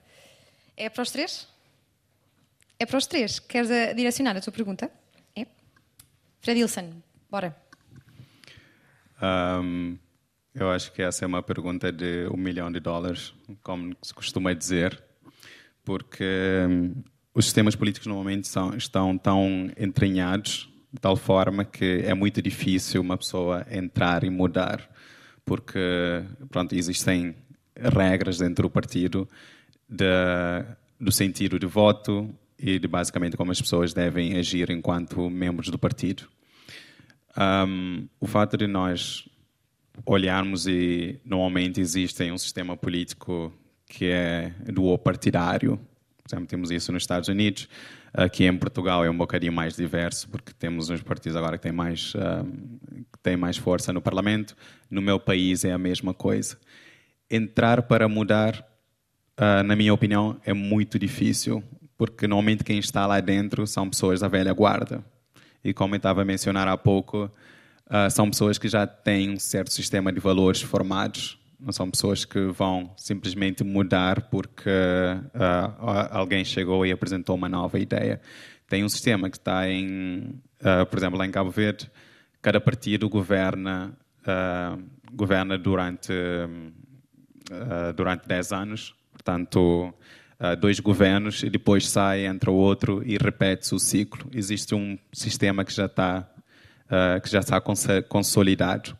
É para os três? É para os três. Queres direcionar a tua pergunta? É? Fredilson, bora. Um, eu acho que essa é uma pergunta de um milhão de dólares, como se costuma dizer, porque um, os sistemas políticos normalmente são, estão tão entranhados de tal forma que é muito difícil uma pessoa entrar e mudar, porque pronto, existem regras dentro do partido de, do sentido de voto e de basicamente como as pessoas devem agir enquanto membros do partido. Um, o fato de nós olharmos e normalmente existe um sistema político que é duo partidário, por exemplo, temos isso nos Estados Unidos, Aqui em Portugal é um bocadinho mais diverso, porque temos uns partidos agora que têm mais, uh, que têm mais força no Parlamento. No meu país é a mesma coisa. Entrar para mudar, uh, na minha opinião, é muito difícil, porque normalmente quem está lá dentro são pessoas da velha guarda. E como eu estava a mencionar há pouco, uh, são pessoas que já têm um certo sistema de valores formados não são pessoas que vão simplesmente mudar porque uh, alguém chegou e apresentou uma nova ideia. Tem um sistema que está em, uh, por exemplo, lá em Cabo Verde, cada partido governa, uh, governa durante, durante 10 anos, portanto, dois governos, e depois sai, entra o outro e repete-se o ciclo. Existe um sistema que já está, que já está consolidado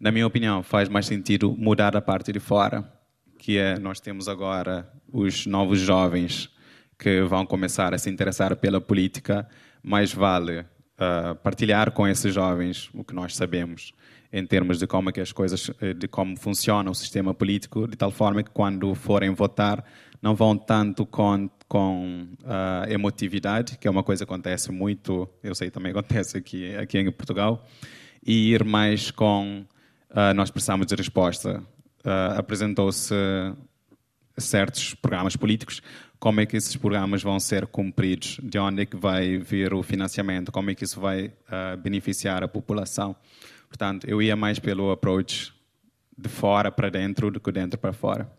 na minha opinião, faz mais sentido mudar a parte de fora, que é nós temos agora os novos jovens que vão começar a se interessar pela política, mais vale uh, partilhar com esses jovens o que nós sabemos em termos de como é que as coisas, eh, de como funciona o sistema político, de tal forma que quando forem votar não vão tanto com com uh, emotividade, que é uma coisa que acontece muito, eu sei também acontece aqui aqui em Portugal, e ir mais com uh, nós precisamos de resposta. Uh, Apresentou-se certos programas políticos, como é que esses programas vão ser cumpridos, de onde é que vai vir o financiamento, como é que isso vai uh, beneficiar a população. Portanto, eu ia mais pelo approach de fora para dentro do que dentro para fora.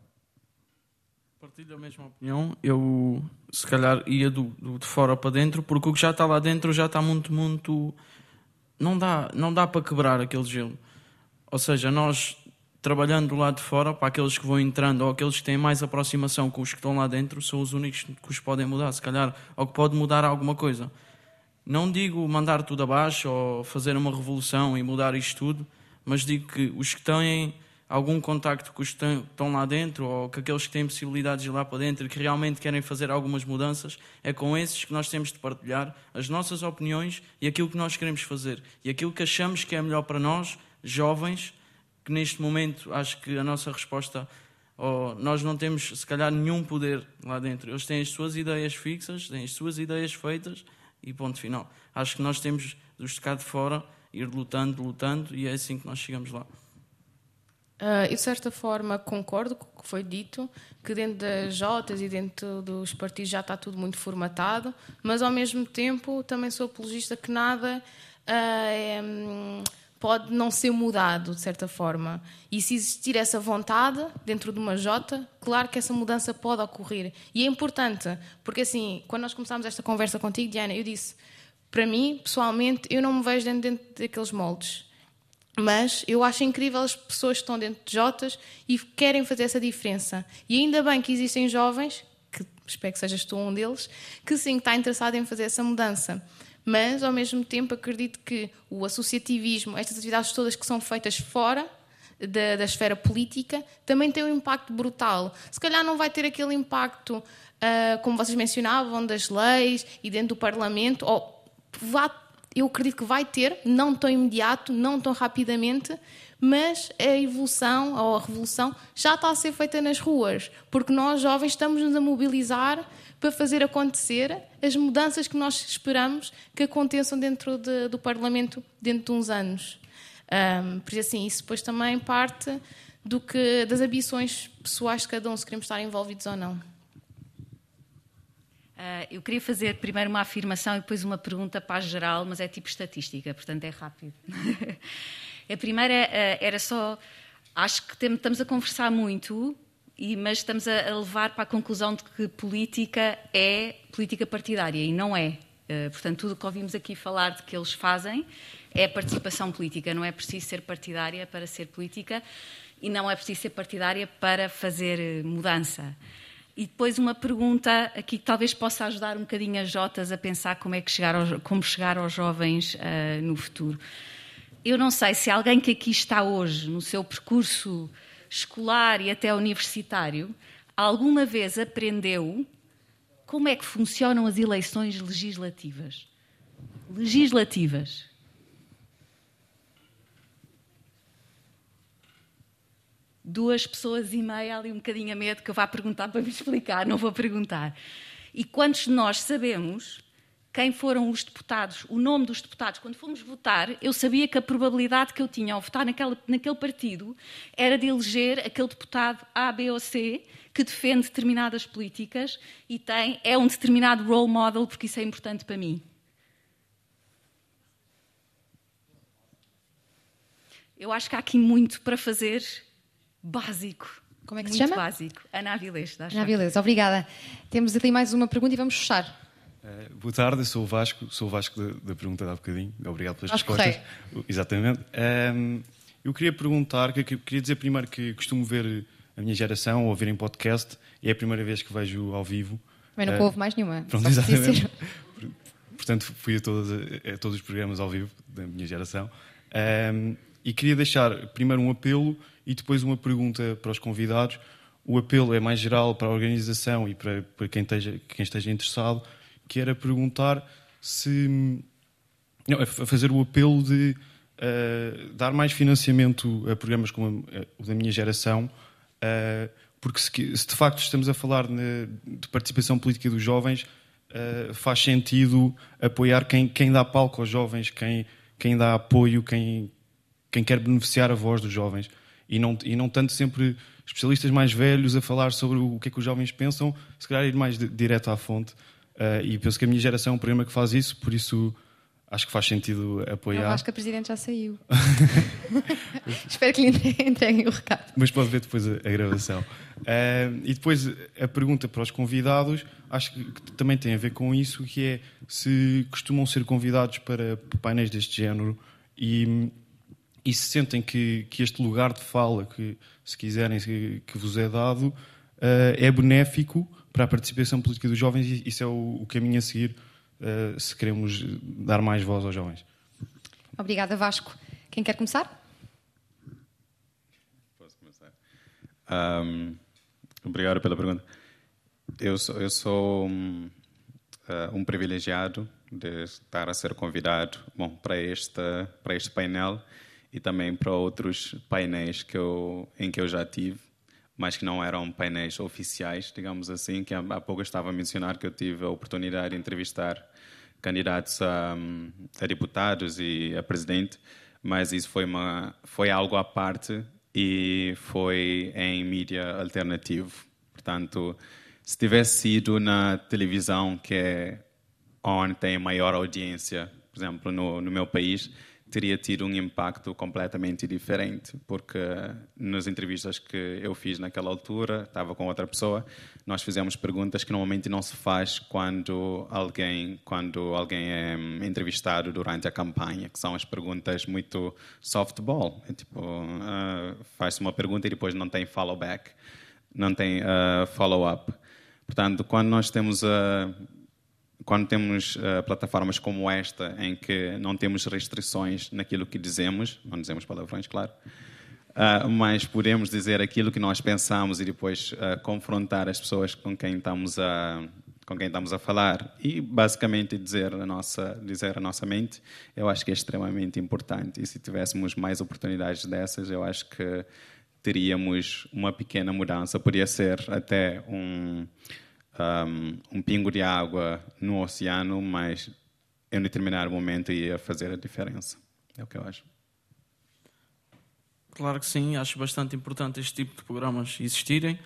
Partilho a mesma opinião. Eu, se calhar, ia do, do, de fora para dentro, porque o que já está lá dentro já está muito, muito. Não dá, não dá para quebrar aquele gelo. Ou seja, nós trabalhando do lado de fora, para aqueles que vão entrando ou aqueles que têm mais aproximação com os que estão lá dentro, são os únicos que os podem mudar, se calhar, ou que pode mudar alguma coisa. Não digo mandar tudo abaixo ou fazer uma revolução e mudar isto tudo, mas digo que os que têm algum contacto com os que estão lá dentro ou com aqueles que têm possibilidades de ir lá para dentro que realmente querem fazer algumas mudanças, é com esses que nós temos de partilhar as nossas opiniões e aquilo que nós queremos fazer e aquilo que achamos que é melhor para nós jovens, que neste momento acho que a nossa resposta, oh, nós não temos se calhar nenhum poder lá dentro. Eles têm as suas ideias fixas, têm as suas ideias feitas e ponto final. Acho que nós temos de os de cá de fora ir lutando, lutando e é assim que nós chegamos lá. Uh, eu, de certa forma, concordo com o que foi dito, que dentro das Jotas e dentro dos partidos já está tudo muito formatado, mas, ao mesmo tempo, também sou apologista que nada uh, é, pode não ser mudado, de certa forma. E se existir essa vontade dentro de uma Jota, claro que essa mudança pode ocorrer. E é importante, porque, assim, quando nós começámos esta conversa contigo, Diana, eu disse, para mim, pessoalmente, eu não me vejo dentro, dentro daqueles moldes mas eu acho incrível as pessoas que estão dentro de Jotas e querem fazer essa diferença. E ainda bem que existem jovens, que espero que sejas tu um deles, que sim, está interessado em fazer essa mudança. Mas, ao mesmo tempo, acredito que o associativismo, estas atividades todas que são feitas fora da, da esfera política, também têm um impacto brutal. Se calhar não vai ter aquele impacto, uh, como vocês mencionavam, das leis e dentro do Parlamento, ou vá eu acredito que vai ter, não tão imediato, não tão rapidamente, mas a evolução ou a revolução já está a ser feita nas ruas, porque nós jovens estamos-nos a mobilizar para fazer acontecer as mudanças que nós esperamos que aconteçam dentro de, do Parlamento dentro de uns anos. Um, por assim, isso depois também parte do que, das ambições pessoais de cada um, se queremos estar envolvidos ou não. Uh, eu queria fazer primeiro uma afirmação e depois uma pergunta para a geral, mas é tipo estatística, portanto é rápido. a primeira uh, era só. Acho que estamos a conversar muito, e, mas estamos a, levar para a conclusão de que política é política partidária e não é. Uh, portanto, tudo o que ouvimos aqui falar de que eles fazem é participação política, não é preciso ser partidária para ser política e não é preciso ser partidária para fazer mudança. E depois uma pergunta aqui que talvez possa ajudar um bocadinho as Jotas a pensar como é que chegar aos, como chegar aos jovens uh, no futuro. Eu não sei se alguém que aqui está hoje no seu percurso escolar e até universitário alguma vez aprendeu como é que funcionam as eleições legislativas. Legislativas. Duas pessoas e meia ali um bocadinho a medo que eu vá perguntar para me explicar, não vou perguntar. E quantos de nós sabemos quem foram os deputados, o nome dos deputados? Quando fomos votar, eu sabia que a probabilidade que eu tinha ao votar naquele, naquele partido era de eleger aquele deputado A, B ou C que defende determinadas políticas e tem, é um determinado role model, porque isso é importante para mim. Eu acho que há aqui muito para fazer básico. Como é que se Muito chama? básico. Ana Avilés. Ana Avilés, obrigada. Temos ali mais uma pergunta e vamos fechar. Uh, boa tarde, eu sou o Vasco, sou o Vasco da, da pergunta de há bocadinho. Obrigado pelas Vasco respostas. Correio. Exatamente. Um, eu queria perguntar, que, queria dizer primeiro que costumo ver a minha geração, ouvir em podcast, e é a primeira vez que vejo ao vivo. Mas não uh, houve mais nenhuma. Pronto, exatamente. Portanto, fui a todos, a todos, os programas ao vivo da minha geração. Um, e queria deixar primeiro um apelo e depois uma pergunta para os convidados. O apelo é mais geral para a organização e para, para quem, esteja, quem esteja interessado, que era perguntar se. Não, a fazer o apelo de uh, dar mais financiamento a programas como o da minha geração, uh, porque se, se, de facto estamos a falar de, de participação política dos jovens, uh, faz sentido apoiar quem, quem dá palco aos jovens, quem, quem dá apoio, quem, quem quer beneficiar a voz dos jovens e não, e não tanto sempre especialistas mais velhos a falar sobre o que é que os jovens pensam, se calhar ir mais de, direto à fonte. Uh, e penso que a minha geração é um programa que faz isso, por isso acho que faz sentido apoiar. Eu acho que a Presidente já saiu. Espero que lhe entreguem o recado. Mas pode ver depois a, a gravação. Uh, e depois a pergunta para os convidados, acho que também tem a ver com isso, que é se costumam ser convidados para painéis deste género e e se sentem que, que este lugar de fala, que se quiserem, que, que vos é dado, uh, é benéfico para a participação política dos jovens e isso é o, o caminho a seguir uh, se queremos dar mais voz aos jovens. Obrigada, Vasco. Quem quer começar? Posso começar. Um, obrigado pela pergunta. Eu sou, eu sou um, uh, um privilegiado de estar a ser convidado bom, para, esta, para este painel e também para outros painéis que eu, em que eu já tive, mas que não eram painéis oficiais, digamos assim, que há pouco eu estava a mencionar que eu tive a oportunidade de entrevistar candidatos a, a deputados e a presidente, mas isso foi, uma, foi algo à parte e foi em mídia alternativo. Portanto, se tivesse sido na televisão, que é onde tem maior audiência, por exemplo, no, no meu país, teria tido um impacto completamente diferente, porque nas entrevistas que eu fiz naquela altura, estava com outra pessoa, nós fizemos perguntas que normalmente não se faz quando alguém quando alguém é hum, entrevistado durante a campanha, que são as perguntas muito softball, é tipo uh, faz-se uma pergunta e depois não tem follow back, não tem uh, follow up. Portanto, quando nós temos a uh, quando temos uh, plataformas como esta, em que não temos restrições naquilo que dizemos, não dizemos palavrões, claro, uh, mas podemos dizer aquilo que nós pensamos e depois uh, confrontar as pessoas com quem estamos a com quem estamos a falar e basicamente dizer a nossa dizer a nossa mente, eu acho que é extremamente importante. E se tivéssemos mais oportunidades dessas, eu acho que teríamos uma pequena mudança. Poderia ser até um um, um pingo de água no oceano, mas em determinado momento ia fazer a diferença. É o que eu acho. Claro que sim, acho bastante importante este tipo de programas existirem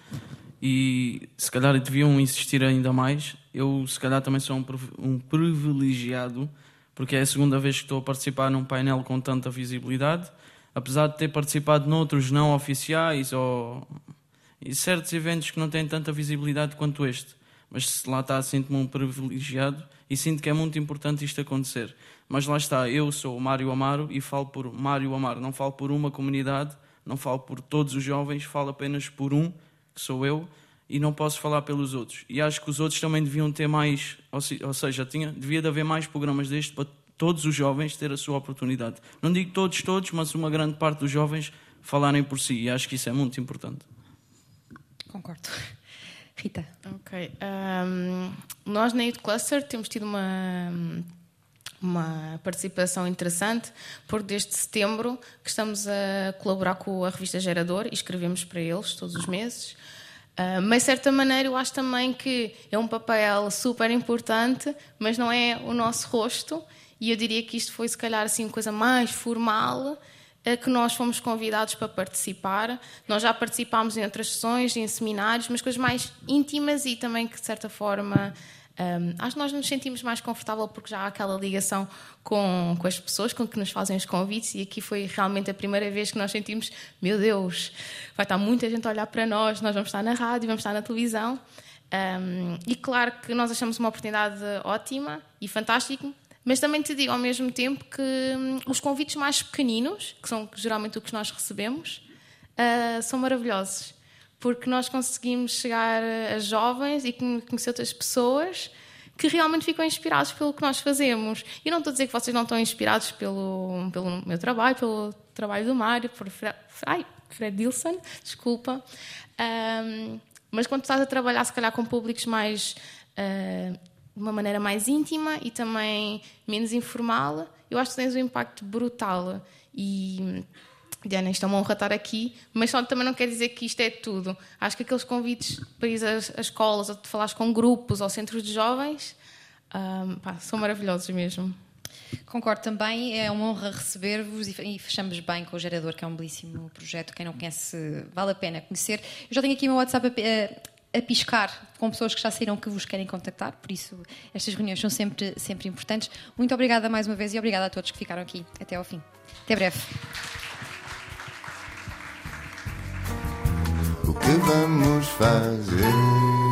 e se calhar deviam existir ainda mais. Eu, se calhar, também sou um, um privilegiado porque é a segunda vez que estou a participar num painel com tanta visibilidade, apesar de ter participado noutros não oficiais ou em certos eventos que não têm tanta visibilidade quanto este mas lá está, sinto-me um privilegiado e sinto que é muito importante isto acontecer. Mas lá está, eu sou o Mário Amaro e falo por Mário Amaro, não falo por uma comunidade, não falo por todos os jovens, falo apenas por um, que sou eu, e não posso falar pelos outros. E acho que os outros também deviam ter mais, ou seja, tinha, devia de haver mais programas destes para todos os jovens ter a sua oportunidade. Não digo todos, todos, mas uma grande parte dos jovens falarem por si, e acho que isso é muito importante. Concordo. Rita. Ok. Um, nós na Cluster temos tido uma, uma participação interessante, porque desde setembro que estamos a colaborar com a revista Gerador e escrevemos para eles todos os meses. Uh, mas, de certa maneira, eu acho também que é um papel super importante, mas não é o nosso rosto. E eu diria que isto foi, se calhar, assim, coisa mais formal a que nós fomos convidados para participar. Nós já participámos em outras sessões, em seminários, mas coisas mais íntimas e também que, de certa forma, um, acho que nós nos sentimos mais confortável porque já há aquela ligação com, com as pessoas com que nos fazem os convites e aqui foi realmente a primeira vez que nós sentimos meu Deus, vai estar muita gente a olhar para nós, nós vamos estar na rádio, vamos estar na televisão um, e claro que nós achamos uma oportunidade ótima e fantástica mas também te digo ao mesmo tempo que hum, os convites mais pequeninos, que são geralmente o que nós recebemos, uh, são maravilhosos. Porque nós conseguimos chegar a jovens e conhecer outras pessoas que realmente ficam inspirados pelo que nós fazemos. E não estou a dizer que vocês não estão inspirados pelo, pelo meu trabalho, pelo trabalho do Mário, por Fred, ai, Fred Dilson, desculpa. Um, mas quando estás a trabalhar, se calhar, com públicos mais uh, de uma maneira mais íntima e também menos informal, eu acho que tens um impacto brutal. E, Diana, isto é uma honra estar aqui, mas só também não quer dizer que isto é tudo. Acho que aqueles convites para ir às, às escolas, ou falares com grupos ou centros de jovens, um, pá, são maravilhosos mesmo. Concordo também, é uma honra receber-vos e fechamos bem com o Gerador, que é um belíssimo projeto. Quem não conhece, vale a pena conhecer. Eu já tenho aqui o meu WhatsApp a piscar com pessoas que já saíram que vos querem contactar, por isso estas reuniões são sempre, sempre importantes. Muito obrigada mais uma vez e obrigada a todos que ficaram aqui até ao fim. Até breve. O que vamos fazer?